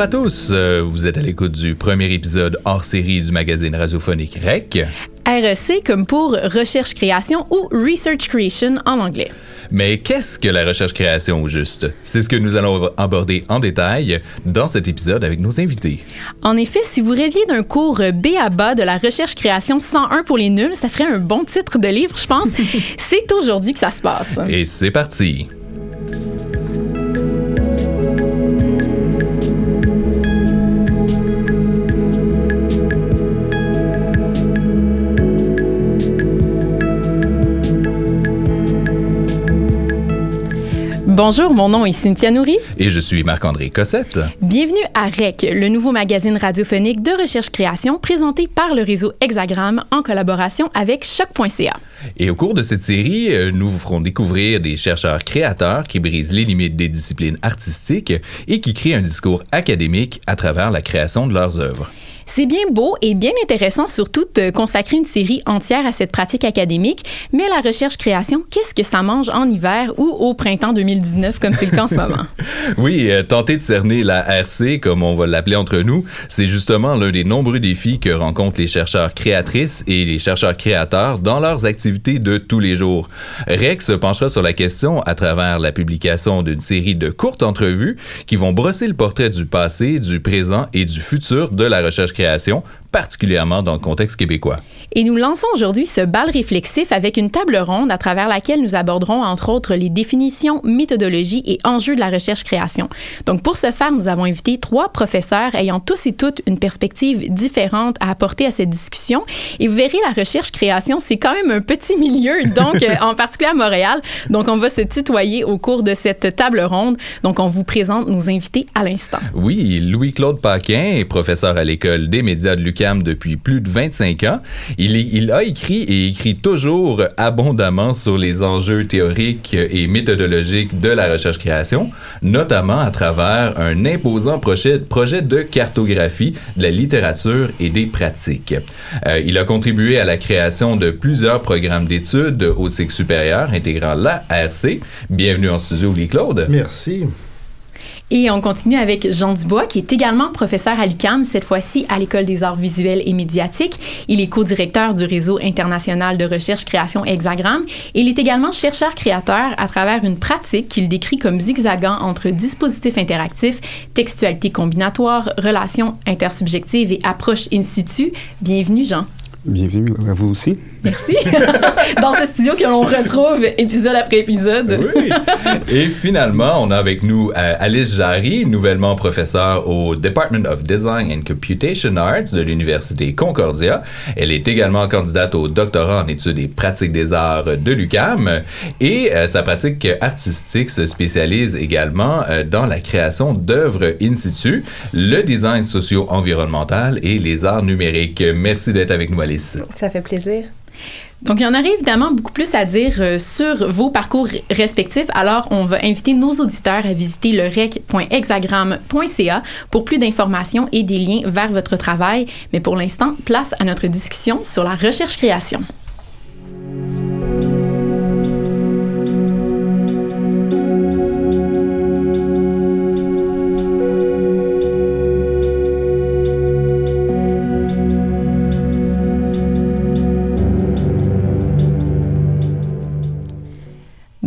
Bonjour à tous, euh, vous êtes à l'écoute du premier épisode hors série du magazine radiophonique REC. REC comme pour Recherche Création ou Research Creation en anglais. Mais qu'est-ce que la recherche-création au juste? C'est ce que nous allons aborder en détail dans cet épisode avec nos invités. En effet, si vous rêviez d'un cours B à bas de la recherche-création 101 pour les nuls, ça ferait un bon titre de livre, je pense. C'est aujourd'hui que ça se passe. Et c'est parti. Bonjour, mon nom est Cynthia Nourri. Et je suis Marc-André Cossette. Bienvenue à REC, le nouveau magazine radiophonique de recherche-création présenté par le réseau Hexagram en collaboration avec Choc.ca. Et au cours de cette série, euh, nous vous ferons découvrir des chercheurs créateurs qui brisent les limites des disciplines artistiques et qui créent un discours académique à travers la création de leurs œuvres. C'est bien beau et bien intéressant surtout de consacrer une série entière à cette pratique académique, mais la recherche-création, qu'est-ce que ça mange en hiver ou au printemps 2019 comme c'est le cas en ce moment? oui, euh, tenter de cerner la RC, comme on va l'appeler entre nous, c'est justement l'un des nombreux défis que rencontrent les chercheurs créatrices et les chercheurs créateurs dans leurs activités de tous les jours. Rex se penchera sur la question à travers la publication d'une série de courtes entrevues qui vont brosser le portrait du passé, du présent et du futur de la recherche création particulièrement dans le contexte québécois. Et nous lançons aujourd'hui ce bal réflexif avec une table ronde à travers laquelle nous aborderons entre autres les définitions, méthodologies et enjeux de la recherche-création. Donc pour ce faire, nous avons invité trois professeurs ayant tous et toutes une perspective différente à apporter à cette discussion. Et vous verrez, la recherche-création, c'est quand même un petit milieu, donc euh, en particulier à Montréal. Donc on va se tutoyer au cours de cette table ronde. Donc on vous présente nos invités à l'instant. Oui, Louis-Claude Paquin est professeur à l'École des médias de Depuis plus de 25 ans. Il, a écrit et écrit toujours abondamment sur les enjeux théoriques et méthodologiques de la recherche-création, notamment à travers un imposant projet, de cartographie de la littérature et des pratiques. Euh, il a contribué à la création de plusieurs programmes d'études au cycle supérieur intégrant la RC. Bienvenue en studio, Lee Claude. Merci. Et on continue avec Jean Dubois, qui est également professeur à l'UCAM, cette fois-ci à l'École des arts visuels et médiatiques. Il est co-directeur du réseau international de recherche création Hexagram. il est également chercheur-créateur à travers une pratique qu'il décrit comme zigzagant entre dispositifs interactifs, textualité combinatoire, relations intersubjectives et approche in situ. Bienvenue, Jean. Bienvenue à vous aussi. Merci. Dans ce studio que l'on retrouve épisode après épisode. oui. Et finalement, on a avec nous euh, Alice Jarry, nouvellement professeure au Department of Design and Computation Arts de l'Université Concordia. Elle est également candidate au doctorat en études et pratiques des arts de l'UCAM. Et euh, sa pratique artistique se spécialise également euh, dans la création d'œuvres in situ, le design socio-environnemental et les arts numériques. Merci d'être avec nous, Alice. Ça fait plaisir. Donc, il y en aurait évidemment beaucoup plus à dire euh, sur vos parcours respectifs. Alors, on va inviter nos auditeurs à visiter le rec.hexagram.ca pour plus d'informations et des liens vers votre travail. Mais pour l'instant, place à notre discussion sur la recherche-création.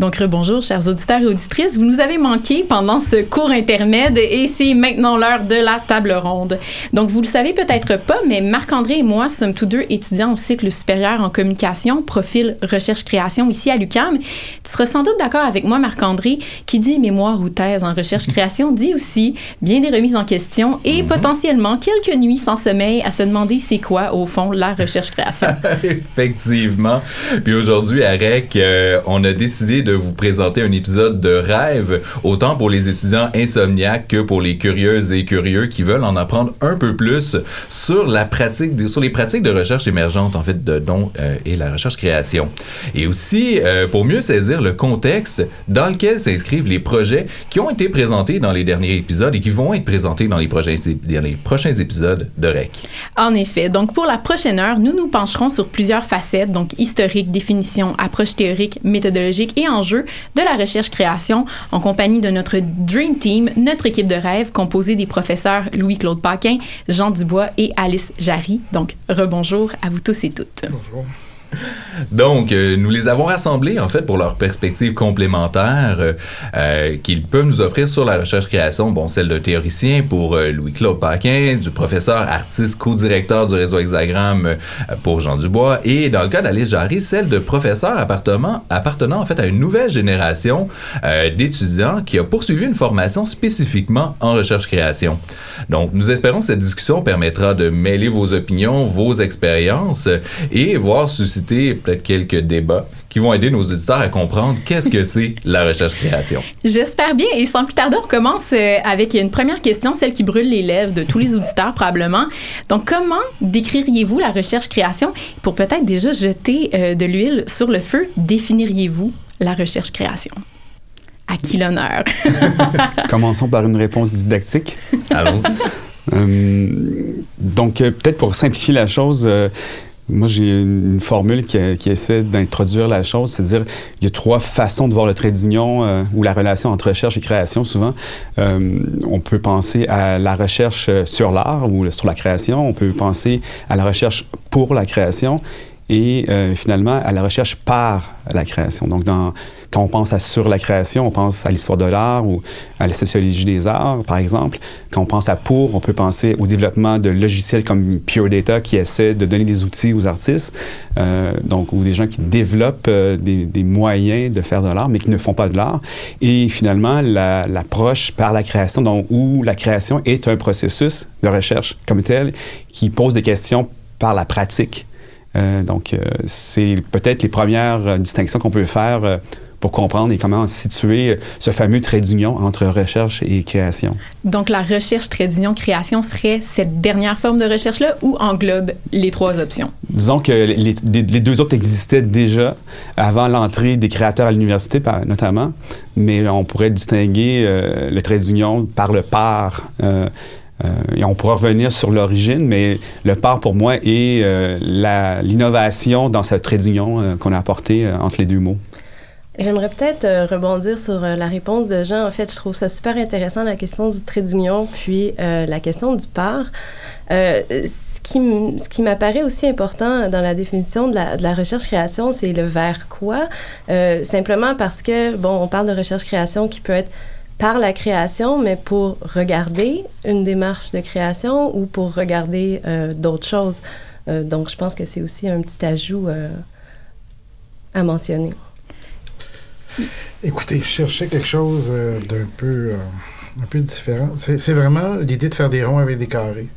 Donc, bonjour, chers auditeurs et auditrices. Vous nous avez manqué pendant ce cours intermède et c'est maintenant l'heure de la table ronde. Donc, vous le savez peut-être pas, mais Marc-André et moi sommes tous deux étudiants au cycle supérieur en communication, profil recherche-création ici à l'UCAM. Tu seras sans doute d'accord avec moi, Marc-André, qui dit mémoire ou thèse en recherche-création, dit aussi bien des remises en question et mhm. potentiellement quelques nuits sans sommeil à se demander c'est quoi, au fond, la recherche-création. Effectivement. Puis aujourd'hui, à REC, euh, on a décidé de vous présenter un épisode de rêve, autant pour les étudiants insomniaques que pour les curieuses et curieux qui veulent en apprendre un peu plus sur la pratique, sur les pratiques de recherche émergente, en fait, de euh, et la recherche-création. Et aussi, euh, pour mieux saisir le contexte dans lequel s'inscrivent les projets qui ont été présentés dans les derniers épisodes et qui vont être présentés dans les prochains, dans les prochains épisodes de REC. En effet. Donc, pour la prochaine heure, nous nous pencherons sur plusieurs facettes, donc historique, définition, approche théorique, méthodologique et enjeux de la recherche-création en compagnie de notre Dream Team, notre équipe de rêve composée des professeurs Louis-Claude Paquin, Jean Dubois et Alice Jarry. Donc, rebonjour à vous tous et toutes. Bonjour. Donc, euh, nous les avons rassemblés, en fait, pour leurs perspectives complémentaires euh, euh, qu'ils peuvent nous offrir sur la recherche-création. Bon, celle d'un théoricien pour Louis-Claude Paquin, du professeur artiste co-directeur du réseau Hexagramme pour Jean Dubois, et dans le cas d'Alice Jarry, celle de professeur appartenant, appartenant, en fait, à une nouvelle génération d'étudiants qui a poursuivi une formation spécifiquement en recherche-création. Donc, nous espérons que cette discussion permettra de mêler vos opinions, vos expériences et voir susciter peut-être quelques débats qui vont aider nos auditeurs à comprendre qu'est-ce que c'est la recherche-création. J'espère bien. Et sans plus tarder, on commence euh, avec une première question, celle qui brûle les lèvres de tous les auditeurs probablement. Donc, comment décririez-vous la recherche-création? Pour peut-être déjà jeter euh, de l'huile sur le feu, définiriez-vous la recherche-création? À qui l'honneur? Commençons par une réponse didactique. Allons-y. Euh, donc, peut-être pour simplifier la chose, moi, j'ai une formule qui, essaie d'introduire la chose, c'est-à-dire il y a trois façons de voir le trait d'union euh, ou la relation entre recherche et création. Souvent, euh, on peut penser à la recherche sur l'art ou sur la création. On peut penser à la recherche pour la création et euh, finalement à la recherche par la création. Donc, dans quand on pense à sur la création, on pense à l'histoire de l'art ou à la sociologie des arts, par exemple. Quand on pense à pour, on peut penser au développement de logiciels comme Pure Data qui essaient de donner des outils aux artistes, euh, donc ou des gens qui développent euh, des, des, moyens de faire de l'art, mais qui ne font pas de l'art. Et finalement, l'approche par la création, donc où la création est un processus de recherche comme tel qui pose des questions par la pratique. Euh, donc, euh, c'est peut-être les premières distinctions qu'on peut faire pour comprendre et comment situer ce fameux trait d'union entre recherche et création. Donc, la recherche, trait d'union, création serait cette dernière forme de recherche-là ou englobe les trois options? Disons que les, les, deux autres existaient déjà avant l'entrée des créateurs à l'université, notamment, mais on pourrait distinguer euh, le trait d'union par le par. Euh, euh, et on pourra revenir sur l'origine, mais le par pour moi est euh, l'innovation dans ce trait d'union euh, qu'on a apporté entre les deux mots. J'aimerais peut-être euh, rebondir sur euh, la réponse de Jean. En fait, je trouve ça super intéressant, la question du trait d'union, puis euh, la question du par. ce qui, ce qui m'apparaît aussi important dans la définition de la, de la recherche-création, c'est le vers quoi? simplement parce que, bon, on parle de recherche-création qui peut être par la création, mais pour regarder une démarche de création ou pour regarder d'autres choses. donc, je pense que c'est aussi un petit ajout à mentionner. Écoutez, je cherchais quelque chose euh, d'un peu, euh, un peu différent. C'est vraiment l'idée de faire des ronds avec des carrés.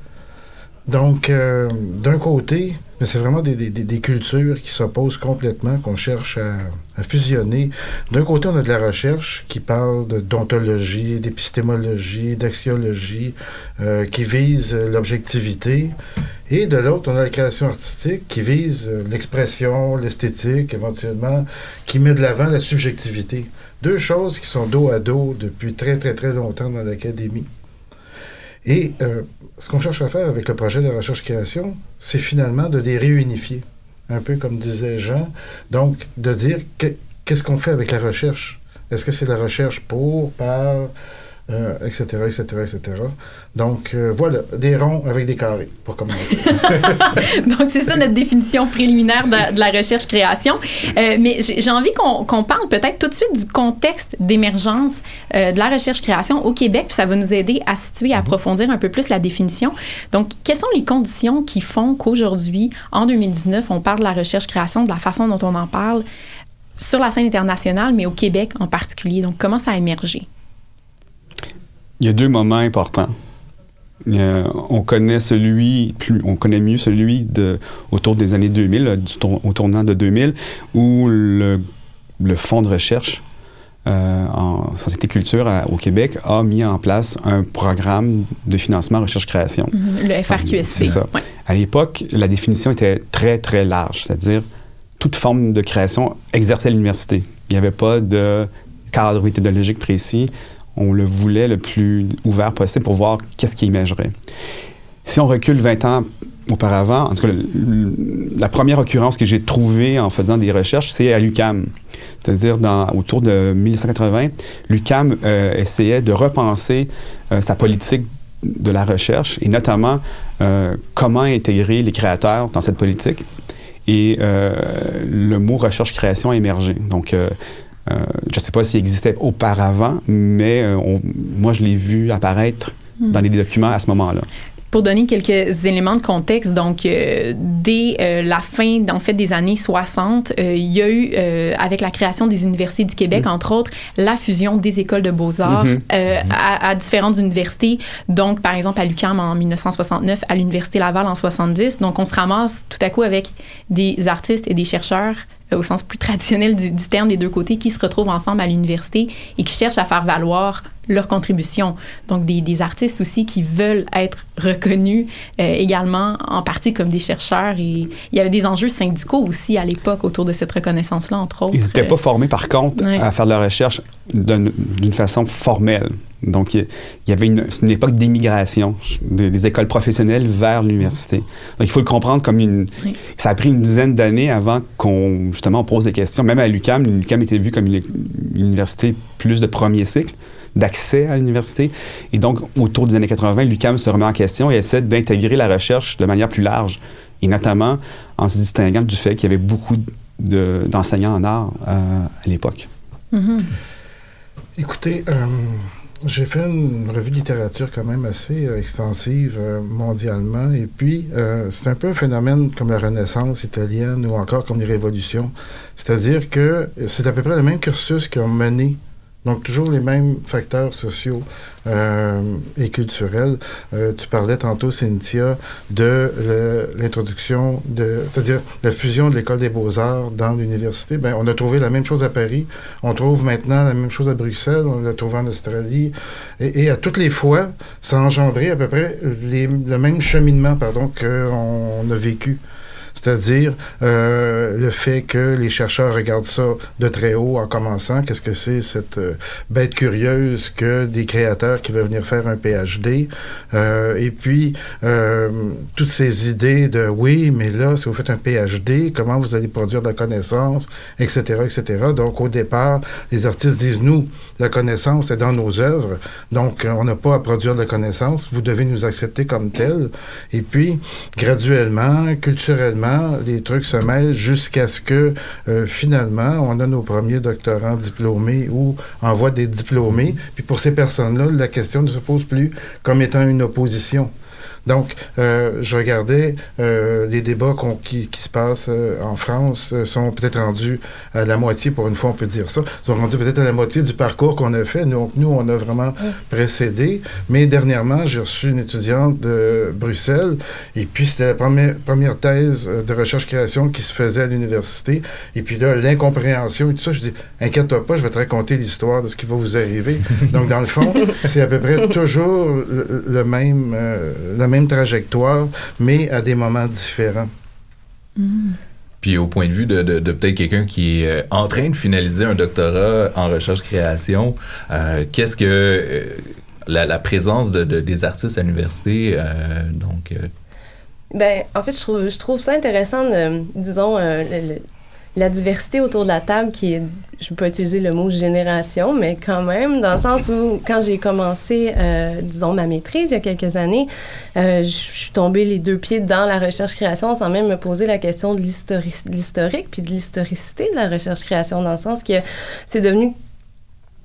Donc, euh, d'un côté, c'est vraiment des, des, des, cultures qui s'opposent complètement, qu'on cherche à, à fusionner. D'un côté, on a de la recherche qui parle d'ontologie, d'épistémologie, d'axiologie, euh, qui vise l'objectivité. Et de l'autre, on a la création artistique qui vise l'expression, l'esthétique, éventuellement, qui met de l'avant la subjectivité. Deux choses qui sont dos à dos depuis très, très, très longtemps dans l'académie. Et euh, ce qu'on cherche à faire avec le projet de recherche-création, c'est finalement de les réunifier, un peu comme disait Jean. Donc, de dire qu'est-ce qu'on fait avec la recherche? Est-ce que c'est la recherche pour, par, etc., etc., etc. Donc, euh, voilà, des ronds avec des carrés, pour commencer. Donc, c'est ça notre définition préliminaire de, la recherche-création. Euh, mais j'ai envie qu'on parle peut-être tout de suite du contexte d'émergence euh, de la recherche-création au Québec, puis ça va nous aider à situer, à mhm. approfondir un peu plus la définition. Donc, quelles sont les conditions qui font qu'aujourd'hui, en 2019, on parle de la recherche-création de la façon dont on en parle sur la scène internationale, mais au Québec en particulier? Donc, comment ça a émergé? Il y a deux moments importants. on connaît celui, plus, on connaît mieux celui de, autour des années 2000, au tournant de 2000, où le, le fonds de recherche euh, en Société Culture à- au Québec a mis en place un programme de financement recherche-création. Mhm, Le FRQSC. C'est ça. Ouais. À l'époque, la définition était très, très large, c'est-à-dire toute forme de création exercée à l'université. Il n'y avait pas de cadre méthodologique précis. On le voulait le plus ouvert possible pour voir qu'est-ce qui émergerait. Si on recule 20 ans auparavant, en tout cas, la première occurrence que j'ai trouvée en faisant des recherches, c'est à l'UCAM. C'est-à-dire autour de 1980, l'UCAM euh, essayait de repenser euh, sa politique de la recherche et notamment euh, comment intégrer les créateurs dans cette politique. Et le mot recherche-création a émergé. Donc, je ne sais pas s'il existait auparavant, mais euh, on- moi, je l'ai vu apparaître dans les documents à ce moment-là. Pour donner quelques éléments de contexte, donc euh, dès euh, la fin en fait des années 60, euh, il y a eu euh, avec la création des universités du Québec entre autres la fusion des écoles de beaux-arts euh, à, à différentes universités. Donc par exemple à l'UQAM en 1969, à l'université Laval en 70. Donc on se ramasse tout à coup avec des artistes et des chercheurs euh, au sens plus traditionnel du, du terme des deux côtés qui se retrouvent ensemble à l'université et qui cherchent à faire valoir leur contribution. Donc, des, des artistes aussi qui veulent être reconnus euh, également en partie comme des chercheurs. Et il y avait des enjeux syndicaux aussi à l'époque autour de cette reconnaissance-là, entre autres. Ils n'étaient pas formés, par contre, Ouais. à faire de la recherche d'une d'une façon formelle. Donc, il y avait une, époque d'immigration des, des écoles professionnelles vers l'université. Donc, il faut le comprendre comme une... Oui. Ça a pris une dizaine d'années avant qu'on, justement, on pose des questions. Même à l'UCAM, l'UCAM était vue comme une, une université plus de premier cycle d'accès à l'université. Et donc, autour des années 80, l'UCAM se remet en question et essaie d'intégrer la recherche de manière plus large. Et notamment en se distinguant du fait qu'il y avait beaucoup de- d'enseignants en art euh, à l'époque. Mhm. Écoutez, euh, j'ai fait une revue de littérature quand même assez euh, extensive euh, mondialement. Et puis, euh, c'est un peu un phénomène comme la Renaissance italienne ou encore comme les révolutions. C'est-à-dire que c'est à peu près le même cursus qui ont mené. Donc, toujours les mêmes facteurs sociaux euh, et culturels. Euh, tu parlais tantôt, Cynthia, de l'introduction, de, c'est-à-dire la fusion de l'École des beaux-arts dans l'université. Ben, on a trouvé la même chose à Paris. On trouve maintenant la même chose à Bruxelles. On l'a trouvé en Australie. Et, à toutes les fois, ça a engendré à peu près le même cheminement pardon, qu'on a vécu. C'est-à-dire euh, le fait que les chercheurs regardent ça de très haut en commençant. Qu'est-ce que c'est cette euh, bête curieuse que des créateurs qui veulent venir faire un PhD? Euh, et puis, toutes ces idées de oui, mais là, si vous faites un PhD, comment vous allez produire de la connaissance, etc., etc. Donc, au départ, les artistes disent nous, la connaissance est dans nos œuvres, donc on n'a pas à produire de la connaissance, vous devez nous accepter comme tel. Et puis, graduellement, culturellement, les trucs se mêlent jusqu'à ce que euh, finalement, on a nos premiers doctorants diplômés ou en des diplômés. Puis pour ces personnes-là, la question ne se pose plus comme étant une opposition. Donc, euh, je regardais euh, les débats qui, qui se passent euh, en France sont peut-être rendus à la moitié, pour une fois on peut dire ça, sont rendus peut-être à la moitié du parcours qu'on a fait. Donc, nous, on a vraiment précédé. Mais dernièrement, j'ai reçu une étudiante de Bruxelles et puis c'était la première, première thèse de recherche-création qui se faisait à l'université. Et puis là, l'incompréhension et tout ça, je dis, inquiète-toi pas, je vais te raconter l'histoire de ce qui va vous arriver. Donc, dans le fond, c'est à peu près toujours le, le même, euh, la même trajectoire, mais à des moments différents. Puis au point de vue de, de- de peut-être quelqu'un qui est euh, en train de finaliser un doctorat en recherche-création, euh, qu'est-ce que euh, la, la présence de, de- des artistes à l'université, euh, donc... euh, Ben, en fait, je trouve, je trouve ça intéressant, de, disons, euh, le- le- la diversité autour de la table qui est, je peux utiliser le mot génération, mais quand même, dans le sens où, quand j'ai commencé, euh, disons, ma maîtrise il y a quelques années, euh, je suis tombée les deux pieds dans la recherche-création sans même me poser la question de l'historique puis de l'historicité de la recherche-création, dans le sens que c'est devenu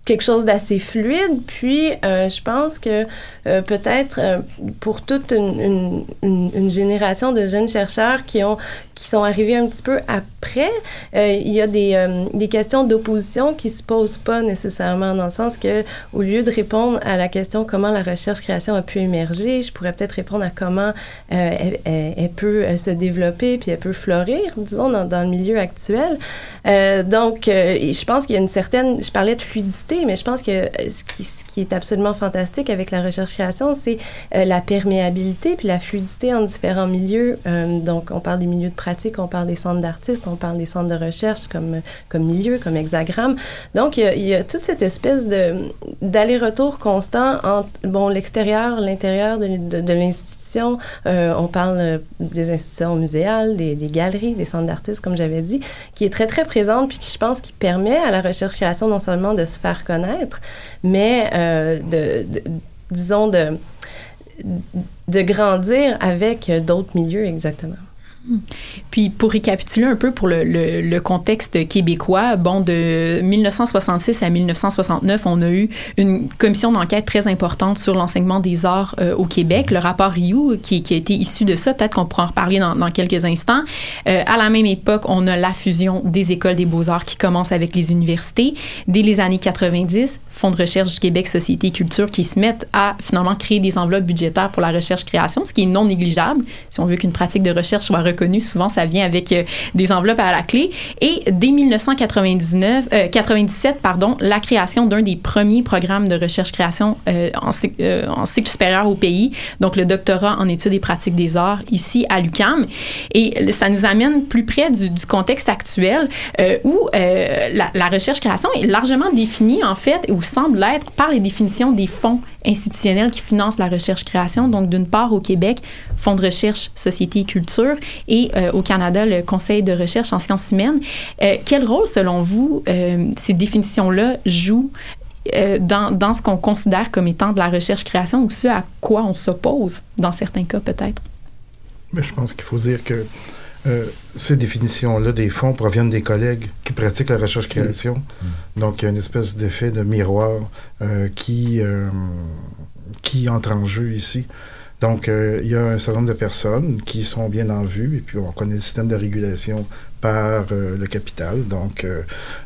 quelque chose d'assez fluide. Puis, euh, je pense que euh, peut-être euh, pour toute une, génération de jeunes chercheurs qui, ont, qui sont arrivés un petit peu après, il y a des, des questions d'opposition qui se posent pas nécessairement dans le sens que, au lieu de répondre à la question comment la recherche-création a pu émerger, je pourrais peut-être répondre à comment elle, peut se développer puis elle peut fleurir, disons, dans le milieu actuel. donc, je pense qu'il y a une certaine, je parlais de fluidité mais je pense que euh, ce qui, est absolument fantastique avec la recherche-création, c'est euh, la perméabilité puis la fluidité en différents milieux. Euh, donc, on parle des milieux de pratique, on parle des centres d'artistes, on parle des centres de recherche comme, comme milieu, comme hexagramme. Donc, il y, a, toute cette espèce d'aller-retour constant entre bon, l'extérieur, l'intérieur de, de, de Euh, on parle des institutions muséales, des, galeries, des centres d'artistes, comme j'avais dit, qui est très, très présente, puis qui, je pense, qui permet à la recherche-création non seulement de se faire connaître, mais euh, de, disons, de grandir avec d'autres milieux, exactement. Puis pour récapituler un peu pour le, contexte québécois, bon, de 1966 à 1969, on a eu une commission d'enquête très importante sur l'enseignement des arts euh, au Québec, le rapport Rioux qui, a été issu de ça, peut-être qu'on pourra en reparler dans, dans quelques instants. Euh, à la même époque, on a la fusion des écoles des beaux-arts qui commence avec les universités. Dès les années 90, Fonds de recherche du Québec, Société et Culture qui se mettent à finalement créer des enveloppes budgétaires pour la recherche-création, ce qui est non négligeable. Si on veut qu'une pratique de recherche soit reconnue, souvent ça vient avec euh, des enveloppes à la clé. Et dès 1999, euh, 97, pardon, la création d'un des premiers programmes de recherche-création euh, en, euh, cycle supérieur au pays, donc le doctorat en études et pratiques des arts ici à l'UCAM. Et ça nous amène plus près du, contexte actuel euh, où la, la recherche-création est largement définie en fait, ou semble l'être par les définitions des fonds institutionnels qui financent la recherche-création. Donc, d'une part, au Québec, Fonds de recherche, société et culture, et euh, au Canada, le Conseil de recherche en sciences humaines. Euh, quel rôle, selon vous, euh, ces définitions-là jouent dans, dans, ce qu'on considère comme étant de la recherche-création ou ce à quoi on s'oppose, dans certains cas, peut-être? Je pense qu'il faut dire que euh, ces définitions-là des fonds proviennent des collègues qui pratiquent la recherche-création. Mmh. Donc, il y a une espèce d'effet de miroir euh, qui, euh, qui entre en jeu ici. Donc, il y a un certain nombre de personnes qui sont bien en vue, et puis on connaît le système de régulation par le capital. Donc,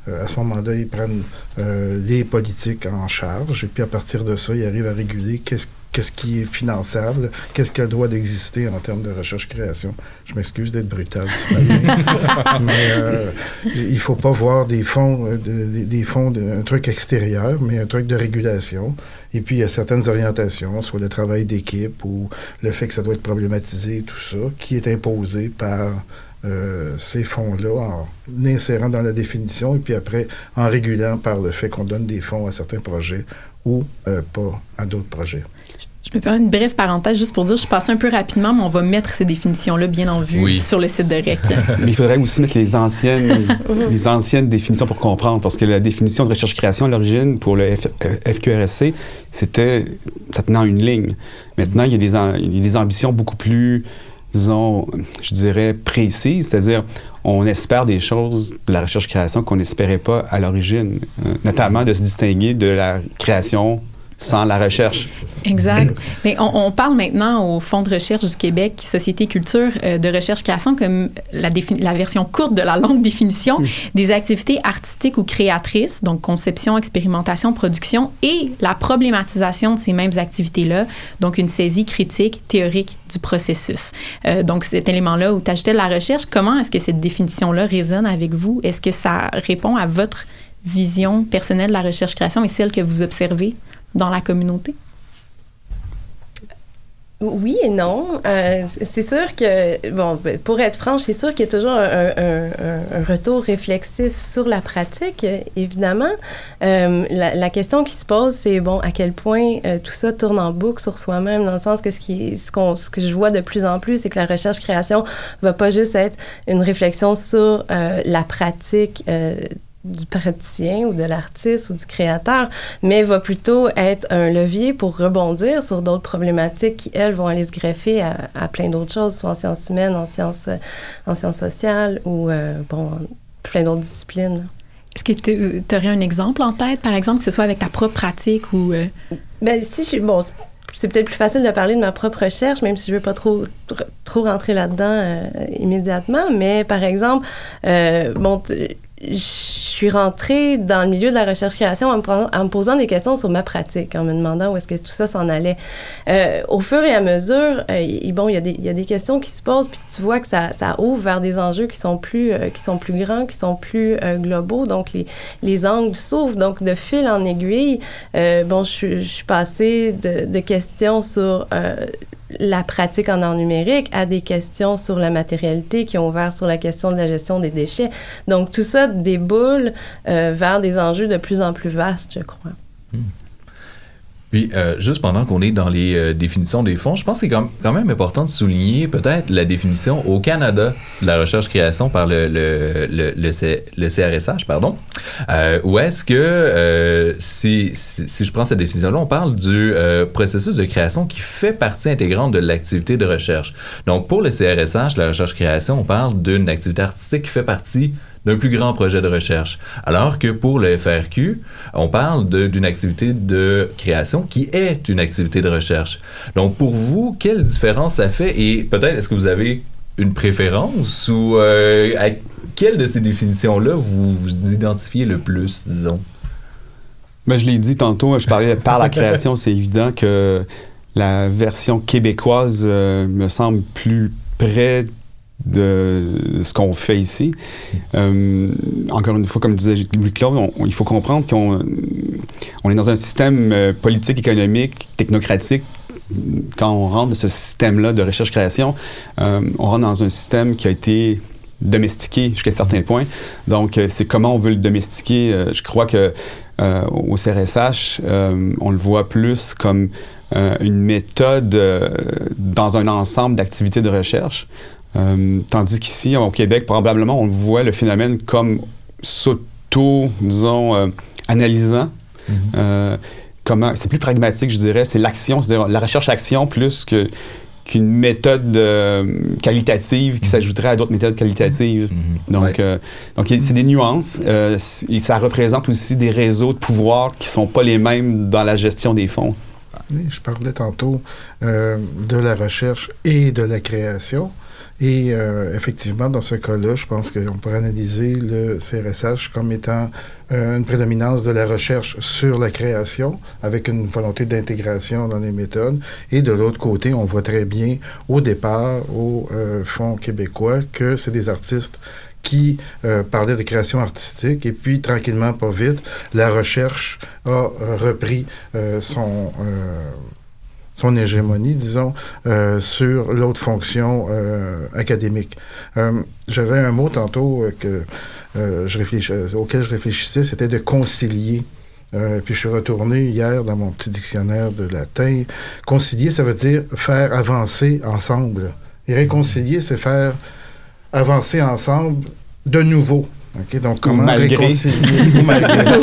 à ce moment-là, ils prennent les politiques en charge, et puis à partir de ça, ils arrivent à réguler qu'est-ce qu'est-ce qui est finançable, qu'est-ce qui a le droit d'exister en termes de recherche-création. Je m'excuse d'être brutal ce matin, mais euh, il faut pas voir des fonds, euh, de, des fonds, de, un truc extérieur, mais un truc de régulation. Et puis, il y a certaines orientations, soit le travail d'équipe ou le fait que ça doit être problématisé, tout ça, qui est imposé par euh, ces fonds-là en insérant dans la définition et puis après en régulant par le fait qu'on donne des fonds à certains projets ou euh, pas à d'autres projets. Je me permets une brève parenthèse juste pour dire, je passe un peu rapidement, mais on va mettre ces définitions-là bien en vue oui. sur le site de REC. mais il faudrait aussi mettre les anciennes, les anciennes définitions pour comprendre, parce que la définition de recherche-création à l'origine pour le F, FQRSC, c'était, ça tenait en une ligne. Maintenant, il y a des, il y a des ambitions beaucoup plus, disons, je dirais, précises, c'est-à-dire, on espère des choses de la recherche-création qu'on n'espérait pas à l'origine, euh, notamment de se distinguer de la création sans la recherche. Exact. Mais on, on, parle maintenant au Fonds de recherche du Québec, Société Culture euh, de recherche-création, comme la, la, version courte de la longue définition mmh. des activités artistiques ou créatrices, donc conception, expérimentation, production, et la problématisation de ces mêmes activités-là, donc une saisie critique, théorique du processus. Euh, donc cet élément-là où tu ajoutais la recherche, comment est-ce que cette définition-là résonne avec vous? Est-ce que ça répond à votre vision personnelle de la recherche-création et celle que vous observez? Dans la communauté? Oui et non. Euh, c'est sûr que, bon, pour être franche, c'est sûr qu'il y a toujours un, retour réflexif sur la pratique, évidemment. Euh, la, question qui se pose, c'est, bon, à quel point euh, tout ça tourne en boucle sur soi-même, dans le sens que ce, qui, ce, que je vois de plus en plus, c'est que la recherche-création va pas juste être une réflexion sur la pratique du praticien ou de l'artiste ou du créateur, mais va plutôt être un levier pour rebondir sur d'autres problématiques qui, elles, vont aller se greffer à, à plein d'autres choses, soit en sciences humaines, en sciences, en sciences sociales ou, euh, bon, plein d'autres disciplines. Est-ce que tu aurais un exemple en tête, par exemple, que ce soit avec ta propre pratique ou... Euh? Ben, si je... Bon, c'est peut-être plus facile de parler de ma propre recherche, même si je veux pas trop, trop rentrer là-dedans euh, immédiatement. Mais par exemple, euh, bon, je suis rentrée dans le milieu de la recherche-création en, me posant des questions sur ma pratique, en me demandant où est-ce que tout ça s'en allait. Euh, au fur et à mesure, euh, bon, il y, a des, questions qui se posent, puis tu vois que ça, ouvre vers des enjeux qui sont plus, euh, qui sont plus grands, qui sont plus globaux, donc les, les angles s'ouvrent. Donc, de fil en aiguille, bon, je, suis passée de questions sur la pratique en art numérique à des questions sur la matérialité qui ont ouvert sur la question de la gestion des déchets. Donc tout ça déboule euh, vers des enjeux de plus en plus vastes, je crois. Hmm. Puis, euh, juste pendant qu'on est dans les euh, définitions des fonds, je pense que c'est quand, même important de souligner peut-être la définition au Canada de la recherche-création par le, CRSH, pardon. Euh, où est-ce que, euh, si, si, je prends cette définition-là, on parle du processus de création qui fait partie intégrante de l'activité de recherche. Donc, pour le CRSH, la recherche-création, on parle d'une activité artistique qui fait partie d'un plus grand projet de recherche. Alors que pour le FRQ, on parle d'une activité de création qui est une activité de recherche. Donc pour vous, quelle différence ça fait? Et peut-être est-ce que vous avez une préférence ou euh, à quelle de ces définitions-là vous vous identifiez le plus, disons? Ben, je l'ai dit tantôt, je parlais par la création, c'est évident que la version québécoise euh, me semble plus près de ce qu'on fait ici. Euh, encore une fois, comme disait Louis-Claude, il faut comprendre qu'on on est dans un système euh, politique, économique, technocratique. Quand on rentre dans ce système-là de recherche-création, euh, on rentre dans un système qui a été domestiqué jusqu'à un certain point. Donc, c'est comment on veut le domestiquer. Je crois que au CRSH, on le voit plus comme une méthode dans un ensemble d'activités de recherche. Euh, tandis qu'ici, au Québec, probablement, on voit le phénomène comme s'auto, disons, euh, analysant. Mm-hmm. euh, comment, c'est plus pragmatique, je dirais. C'est l'action, c'est-à-dire la recherche-action plus que qu'une méthode euh, qualitative qui mm-hmm. s'ajouterait à d'autres méthodes qualitatives. Mm-hmm. Donc, ouais. euh, donc c'est des nuances. Euh, et ça représente aussi des réseaux de pouvoir qui sont pas les mêmes dans la gestion des fonds. Je parlais tantôt euh, de la recherche et de la création. Et euh, effectivement, dans ce cas-là, je pense qu'on pourrait analyser le CRSH comme étant euh, une prédominance de la recherche sur la création, avec une volonté d'intégration dans les méthodes. Et de l'autre côté, on voit très bien au départ, au euh, Fonds québécois, que c'est des artistes qui euh, parlaient de création artistique et puis tranquillement, pas vite, la recherche a repris euh, son son hégémonie, disons, euh, sur l'autre fonction euh, académique. Euh, J'avais un mot tantôt que je auquel je réfléchissais, c'était de concilier. puis je suis retourné hier dans mon petit dictionnaire de latin. Concilier, ça veut dire faire avancer ensemble. Et réconcilier, c'est faire avancer ensemble de nouveau. OK, donc comment malgré. réconcilier ou malgré.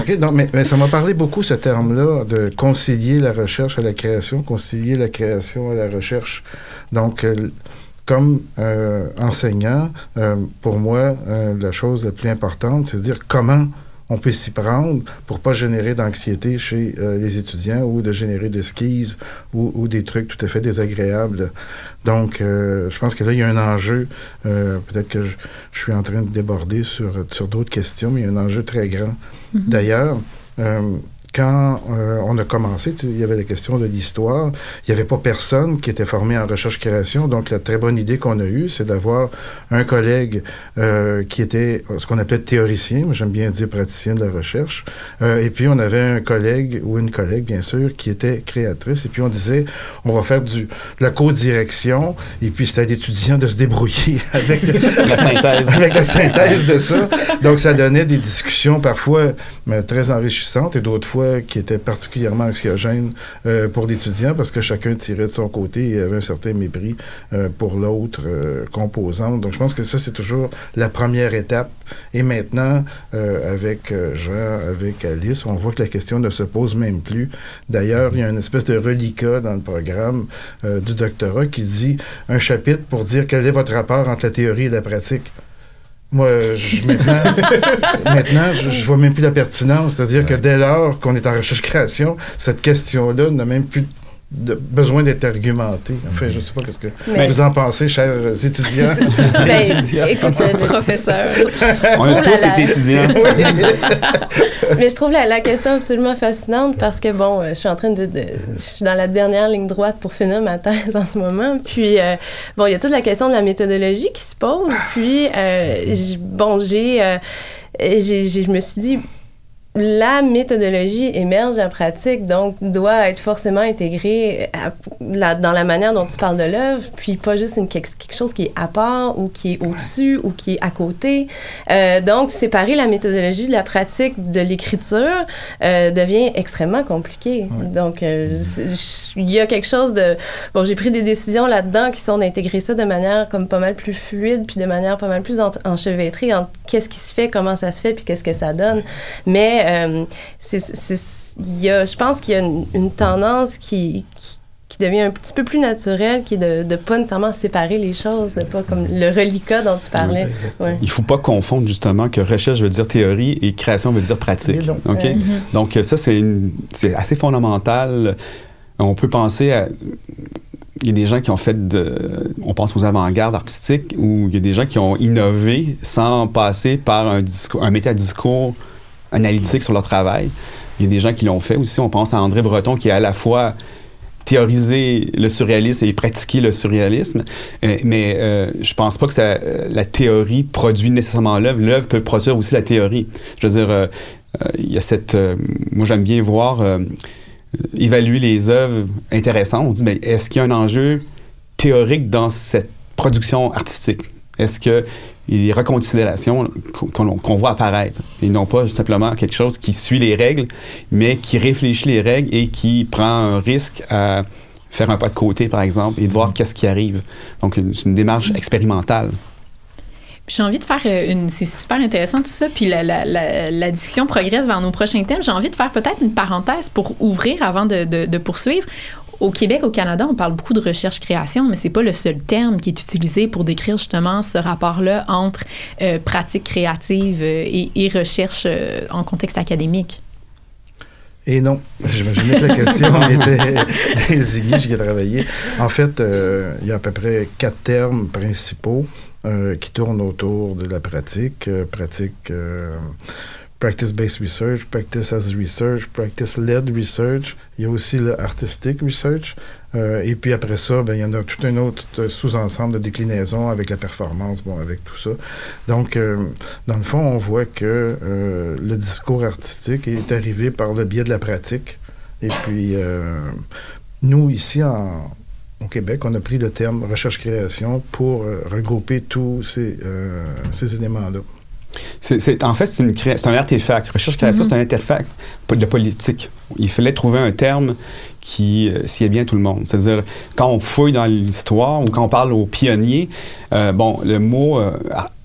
OK, donc, mais, mais ça m'a parlé beaucoup ce terme-là de concilier la recherche à la création, concilier la création à la recherche. Donc, euh, comme euh, enseignant, euh, pour moi, la chose la plus importante, c'est de dire comment on peut s'y prendre pour pas générer d'anxiété chez euh, les étudiants ou de générer de skis ou, ou, des trucs tout à fait désagréables. Donc, euh, je pense que là, il y a un enjeu. Euh, Peut-être que je, je, suis en train de déborder sur, sur d'autres questions, mais il y a un enjeu très grand. Mm -hmm. D'ailleurs, quand euh, on a commencé, tu, il y avait la question de l'histoire. Il n'y avait pas personne qui était formé en recherche-création. Donc, la très bonne idée qu'on a eue, c'est d'avoir un collègue euh, qui était ce qu'on appelait théoricien. Moi, j'aime bien dire praticien de la recherche. Euh, et puis, on avait un collègue ou une collègue, bien sûr, qui était créatrice. Et puis, on disait, on va faire du, de la co-direction. Et puis, c'était à l'étudiant de se débrouiller avec la synthèse. avec la synthèse de ça. Donc, ça donnait des discussions parfois mais très enrichissantes et d'autres fois qui était particulièrement anxiogène euh, pour l'étudiant parce que chacun tirait de son côté et avait un certain mépris euh, pour l'autre euh, composante. Donc, je pense que ça, c'est toujours la première étape. Et maintenant, avec Jean, avec Alice, on voit que la question ne se pose même plus. D'ailleurs, il y a une espèce de reliquat dans le programme du doctorat qui dit un chapitre pour dire quel est votre rapport entre la théorie et la pratique. Moi, je, maintenant, maintenant je, je vois même plus la pertinence. C'est-à-dire que dès lors qu'on est en recherche-création, cette question-là n'a même plus de, besoin d'être argumentée. Enfin, je ne sais pas ce que Mais- vous en pensez, chers étudiants. Ben, écoute, euh, Professeur. On a tous été étudiants. Mais je trouve la, la question absolument fascinante parce que, bon, euh, je suis en train de, de- Je suis dans la dernière ligne droite pour finir ma thèse en ce moment. Puis, euh, bon, il y a toute la question de la méthodologie qui se pose. Puis, euh, j- bon, euh, j'ai- je me suis dit, la méthodologie émerge de la pratique, donc doit être forcément intégrée à- la- dans la manière dont tu parles de l'œuvre, puis pas juste une, quelque, quelque chose qui est à part ou qui est au-dessus ou qui est à côté. Euh, donc, séparer la méthodologie de la pratique de l'écriture euh, devient extrêmement compliqué. Donc, euh, c'est- il y a quelque chose de... Bon, j'ai pris des décisions là-dedans qui sont d'intégrer ça de manière comme pas mal plus fluide, puis de manière pas mal plus en- enchevêtrée entre qu'est-ce qui se fait, comment ça se fait, puis qu'est-ce que ça donne. Mais euh, c'est, c'est- il y a, je pense qu'il y a une, une tendance qui, qui, qui devient un petit peu plus naturelle, qui est de ne pas nécessairement séparer les choses, de pas comme le reliquat dont tu parlais. exactement. Ouais. Il faut pas confondre justement que recherche veut dire théorie et création veut dire pratique. Donc, euh, ça, c'est assez fondamental. On peut penser à. Il y a des gens qui ont fait de. On pense aux avant-gardes artistiques où il y a des gens qui ont innové sans passer par un, discours, un métadiscours analytique sur leur travail. Il y a des gens qui l'ont fait aussi. On pense à André Breton qui a à la fois théorisé le surréalisme et pratiqué le surréalisme. Euh, mais euh, je pense pas que la théorie produit nécessairement l'œuvre. L'œuvre peut produire aussi la théorie. Je veux dire, euh, euh, il y a cette. moi, j'aime bien voir évaluer les œuvres intéressantes. On dit, mais est-ce qu'il y a un enjeu théorique dans cette production artistique? Est-ce que il y a des reconsidérations qu'on voit apparaître et non pas simplement quelque chose qui suit les règles, mais qui réfléchit les règles et qui prend un risque à faire un pas de côté, par exemple, et de voir qu'est-ce qui arrive. Donc, c'est une démarche expérimentale. J'ai envie de faire euh, une. C'est super intéressant tout ça. Puis la, discussion progresse vers nos prochains thèmes. J'ai envie de faire peut-être une parenthèse pour ouvrir avant de, de poursuivre. Au Québec, au Canada, on parle beaucoup de recherche-création, mais c'est pas le seul terme qui est utilisé pour décrire justement ce rapport-là entre euh, pratique créative euh, et, recherche euh, en contexte académique. Et non, j'imaginais que la question était désignée, j'y ai travaillé. En fait, il y a à peu près quatre termes principaux qui tournent autour de la pratique. Pratique practice-based research, practice as research, practice-led research. Il y a aussi le artistic research. Euh, et puis après ça, ben, il y en a tout un autre euh, sous-ensemble de déclinaison avec la performance, bon, avec tout ça. Donc, euh, dans le fond, on voit que euh, le discours artistique est arrivé par le biais de la pratique. Et puis, nous, ici, en, au Québec, on a pris le terme recherche-création pour regrouper tous ces, ces éléments-là. C'est, en fait, c'est, une c'est un artefact. Recherche-création, Mhm. c'est un artefact de politique. Il fallait trouver un terme qui euh, sied bien tout le monde. C'est-à-dire, quand on fouille dans l'histoire ou quand on parle aux pionniers, euh, bon, le mot euh,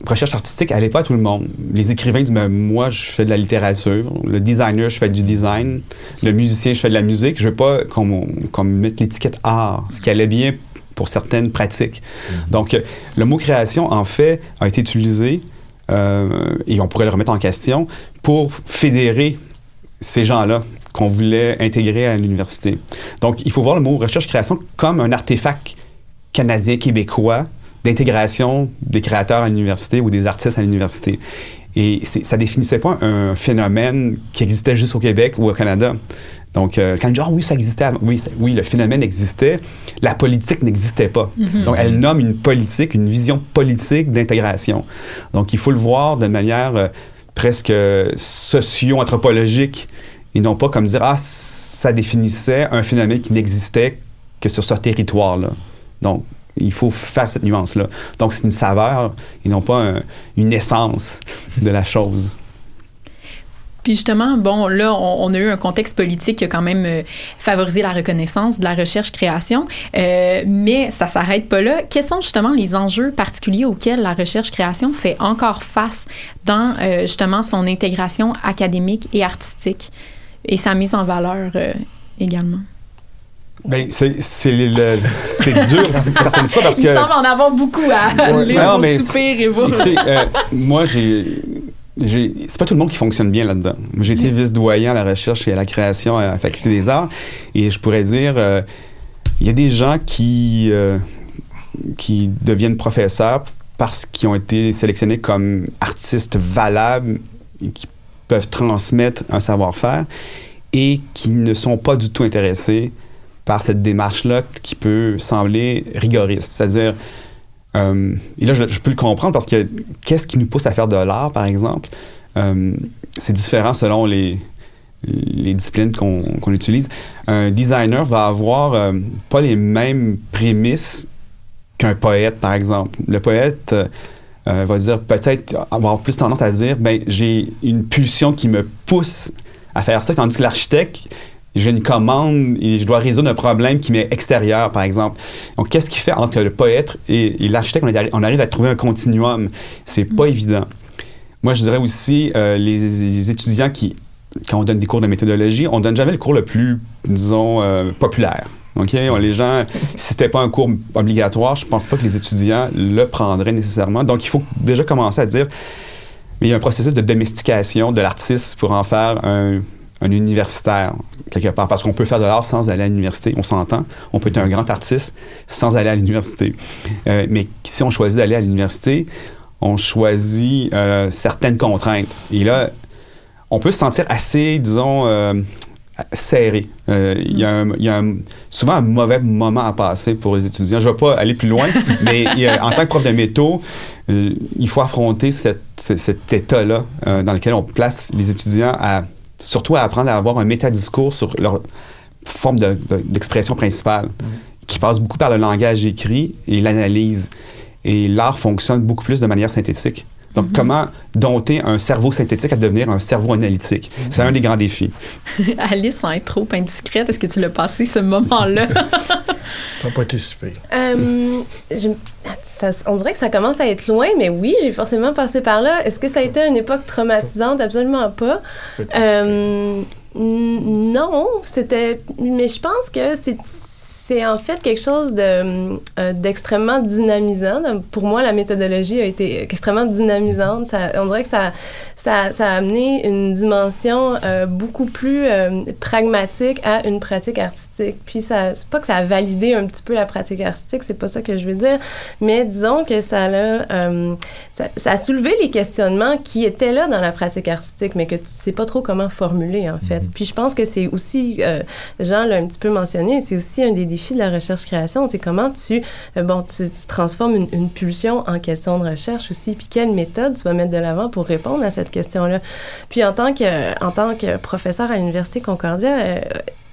recherche artistique allait pas à tout le monde. Les écrivains disent, ben, moi, je fais de la littérature. Le designer, je fais du design. Le musicien, je fais de la musique. Je veux pas qu'on, me mette l'étiquette art, ce qui allait bien pour certaines pratiques. Donc, euh, le mot création, en fait, a été utilisé et on pourrait le remettre en question pour fédérer ces gens-là qu'on voulait intégrer à l'université. Donc, il faut voir le mot recherche-création comme un artefact canadien-québécois d'intégration des créateurs à l'université ou des artistes à l'université. Et ça définissait pas un phénomène qui existait juste au Québec ou au Canada. Donc, euh, quand on dit, ah oui, ça existait, avant. oui, ça- oui, le phénomène existait, la politique n'existait pas. Donc, elle nomme une politique, une vision politique d'intégration. Donc, il faut le voir de manière euh, presque socio-anthropologique et non pas comme dire, ah, ça définissait un phénomène qui n'existait que sur ce territoire-là. Donc, il faut faire cette nuance-là. Donc, c'est une saveur et non pas un- une essence de la chose. Puis justement, bon, là, on, on a eu un contexte politique qui a quand même euh, favorisé la reconnaissance de la recherche-création, euh, mais ça s'arrête pas là. Quels sont justement les enjeux particuliers auxquels la recherche-création fait encore face dans euh, justement son intégration académique et artistique et sa mise en valeur également? Ben, c'est dur certaines fois parce Il que. semble en avoir beaucoup à Ouais. aller Non, mais et vous. Écoutez, moi, j'ai. C'est pas tout le monde qui fonctionne bien là-dedans. J'ai été vice-doyen à la recherche et à la création à la Faculté des Arts. Et je pourrais dire, euh, il y a des gens qui, euh, qui deviennent professeurs parce qu'ils ont été sélectionnés comme artistes valables et qui peuvent transmettre un savoir-faire et qui ne sont pas du tout intéressés par cette démarche-là qui peut sembler rigoriste. C'est-à-dire, euh, et là, je, peux le comprendre parce que qu'est-ce qui nous pousse à faire de l'art, par exemple? Euh, c'est différent selon les, disciplines qu'on utilise. Un designer va avoir euh, pas les mêmes prémices qu'un poète, par exemple. Le poète va dire peut-être avoir plus tendance à dire ben j'ai une pulsion qui me pousse à faire ça, tandis que l'architecte j'ai une commande et je dois résoudre un problème qui m'est extérieur, par exemple. Donc, qu'est-ce qui fait entre le poète et, et l'architecte? On, arrive à trouver un continuum. C'est pas évident. Moi, je dirais aussi, euh, les, les étudiants qui, quand on donne des cours de méthodologie, on donne jamais le cours le plus, disons, euh, populaire. OK? On- les gens, si c'était pas un cours obligatoire, je pense pas que les étudiants le prendraient nécessairement. Donc, il faut déjà commencer à dire, mais il y a un processus de domestication de l'artiste pour en faire un, un universitaire, quelque part. Parce qu'on peut faire de l'art sans aller à l'université, on s'entend. On peut être un grand artiste sans aller à l'université. Euh, mais si on choisit d'aller à l'université, on choisit euh, certaines contraintes. Et là, on peut se sentir assez, disons, euh, serré. Il y a, souvent un mauvais moment à passer pour les étudiants. Je ne vais pas aller plus loin, mais en tant que prof de métaux, il faut affronter cet état-là dans lequel on place les étudiants à surtout à apprendre à avoir un métadiscours sur leur forme de- de- d'expression principale, qui passe beaucoup par le langage écrit et l'analyse. Et l'art fonctionne beaucoup plus de manière synthétique. Donc, comment dompter un cerveau synthétique à devenir un cerveau analytique? C'est un des grands défis. Alice, sans être trop indiscrète, est-ce que tu l'as passé ce moment-là? Ça n'a pas été super. Je- ça- on dirait que ça commence à être loin, mais oui, j'ai forcément passé par là. Est-ce que ça a été une époque traumatisante? Absolument pas. N- non, c'était. Mais je pense que c'est. C'est en fait quelque chose de, euh, d'extrêmement dynamisant. Pour moi, la méthodologie a été extrêmement dynamisante. Ça, on dirait que ça, ça, ça a amené une dimension euh, beaucoup plus euh, pragmatique à une pratique artistique. Puis, ça, c'est pas que ça a validé un petit peu la pratique artistique, c'est pas ça que je veux dire, mais disons que ça a, ça, ça a soulevé les questionnements qui étaient là dans la pratique artistique, mais que tu sais pas trop comment formuler, en fait. Puis, je pense que c'est aussi, Jean l'a un petit peu mentionné, c'est aussi un des défis de la recherche-création, c'est comment tu, euh, bon, tu transformes une, une pulsion en question de recherche aussi, puis quelle méthode tu vas mettre de l'avant pour répondre à cette question-là. Puis en tant que, en tant que professeur à l'Université Concordia, euh,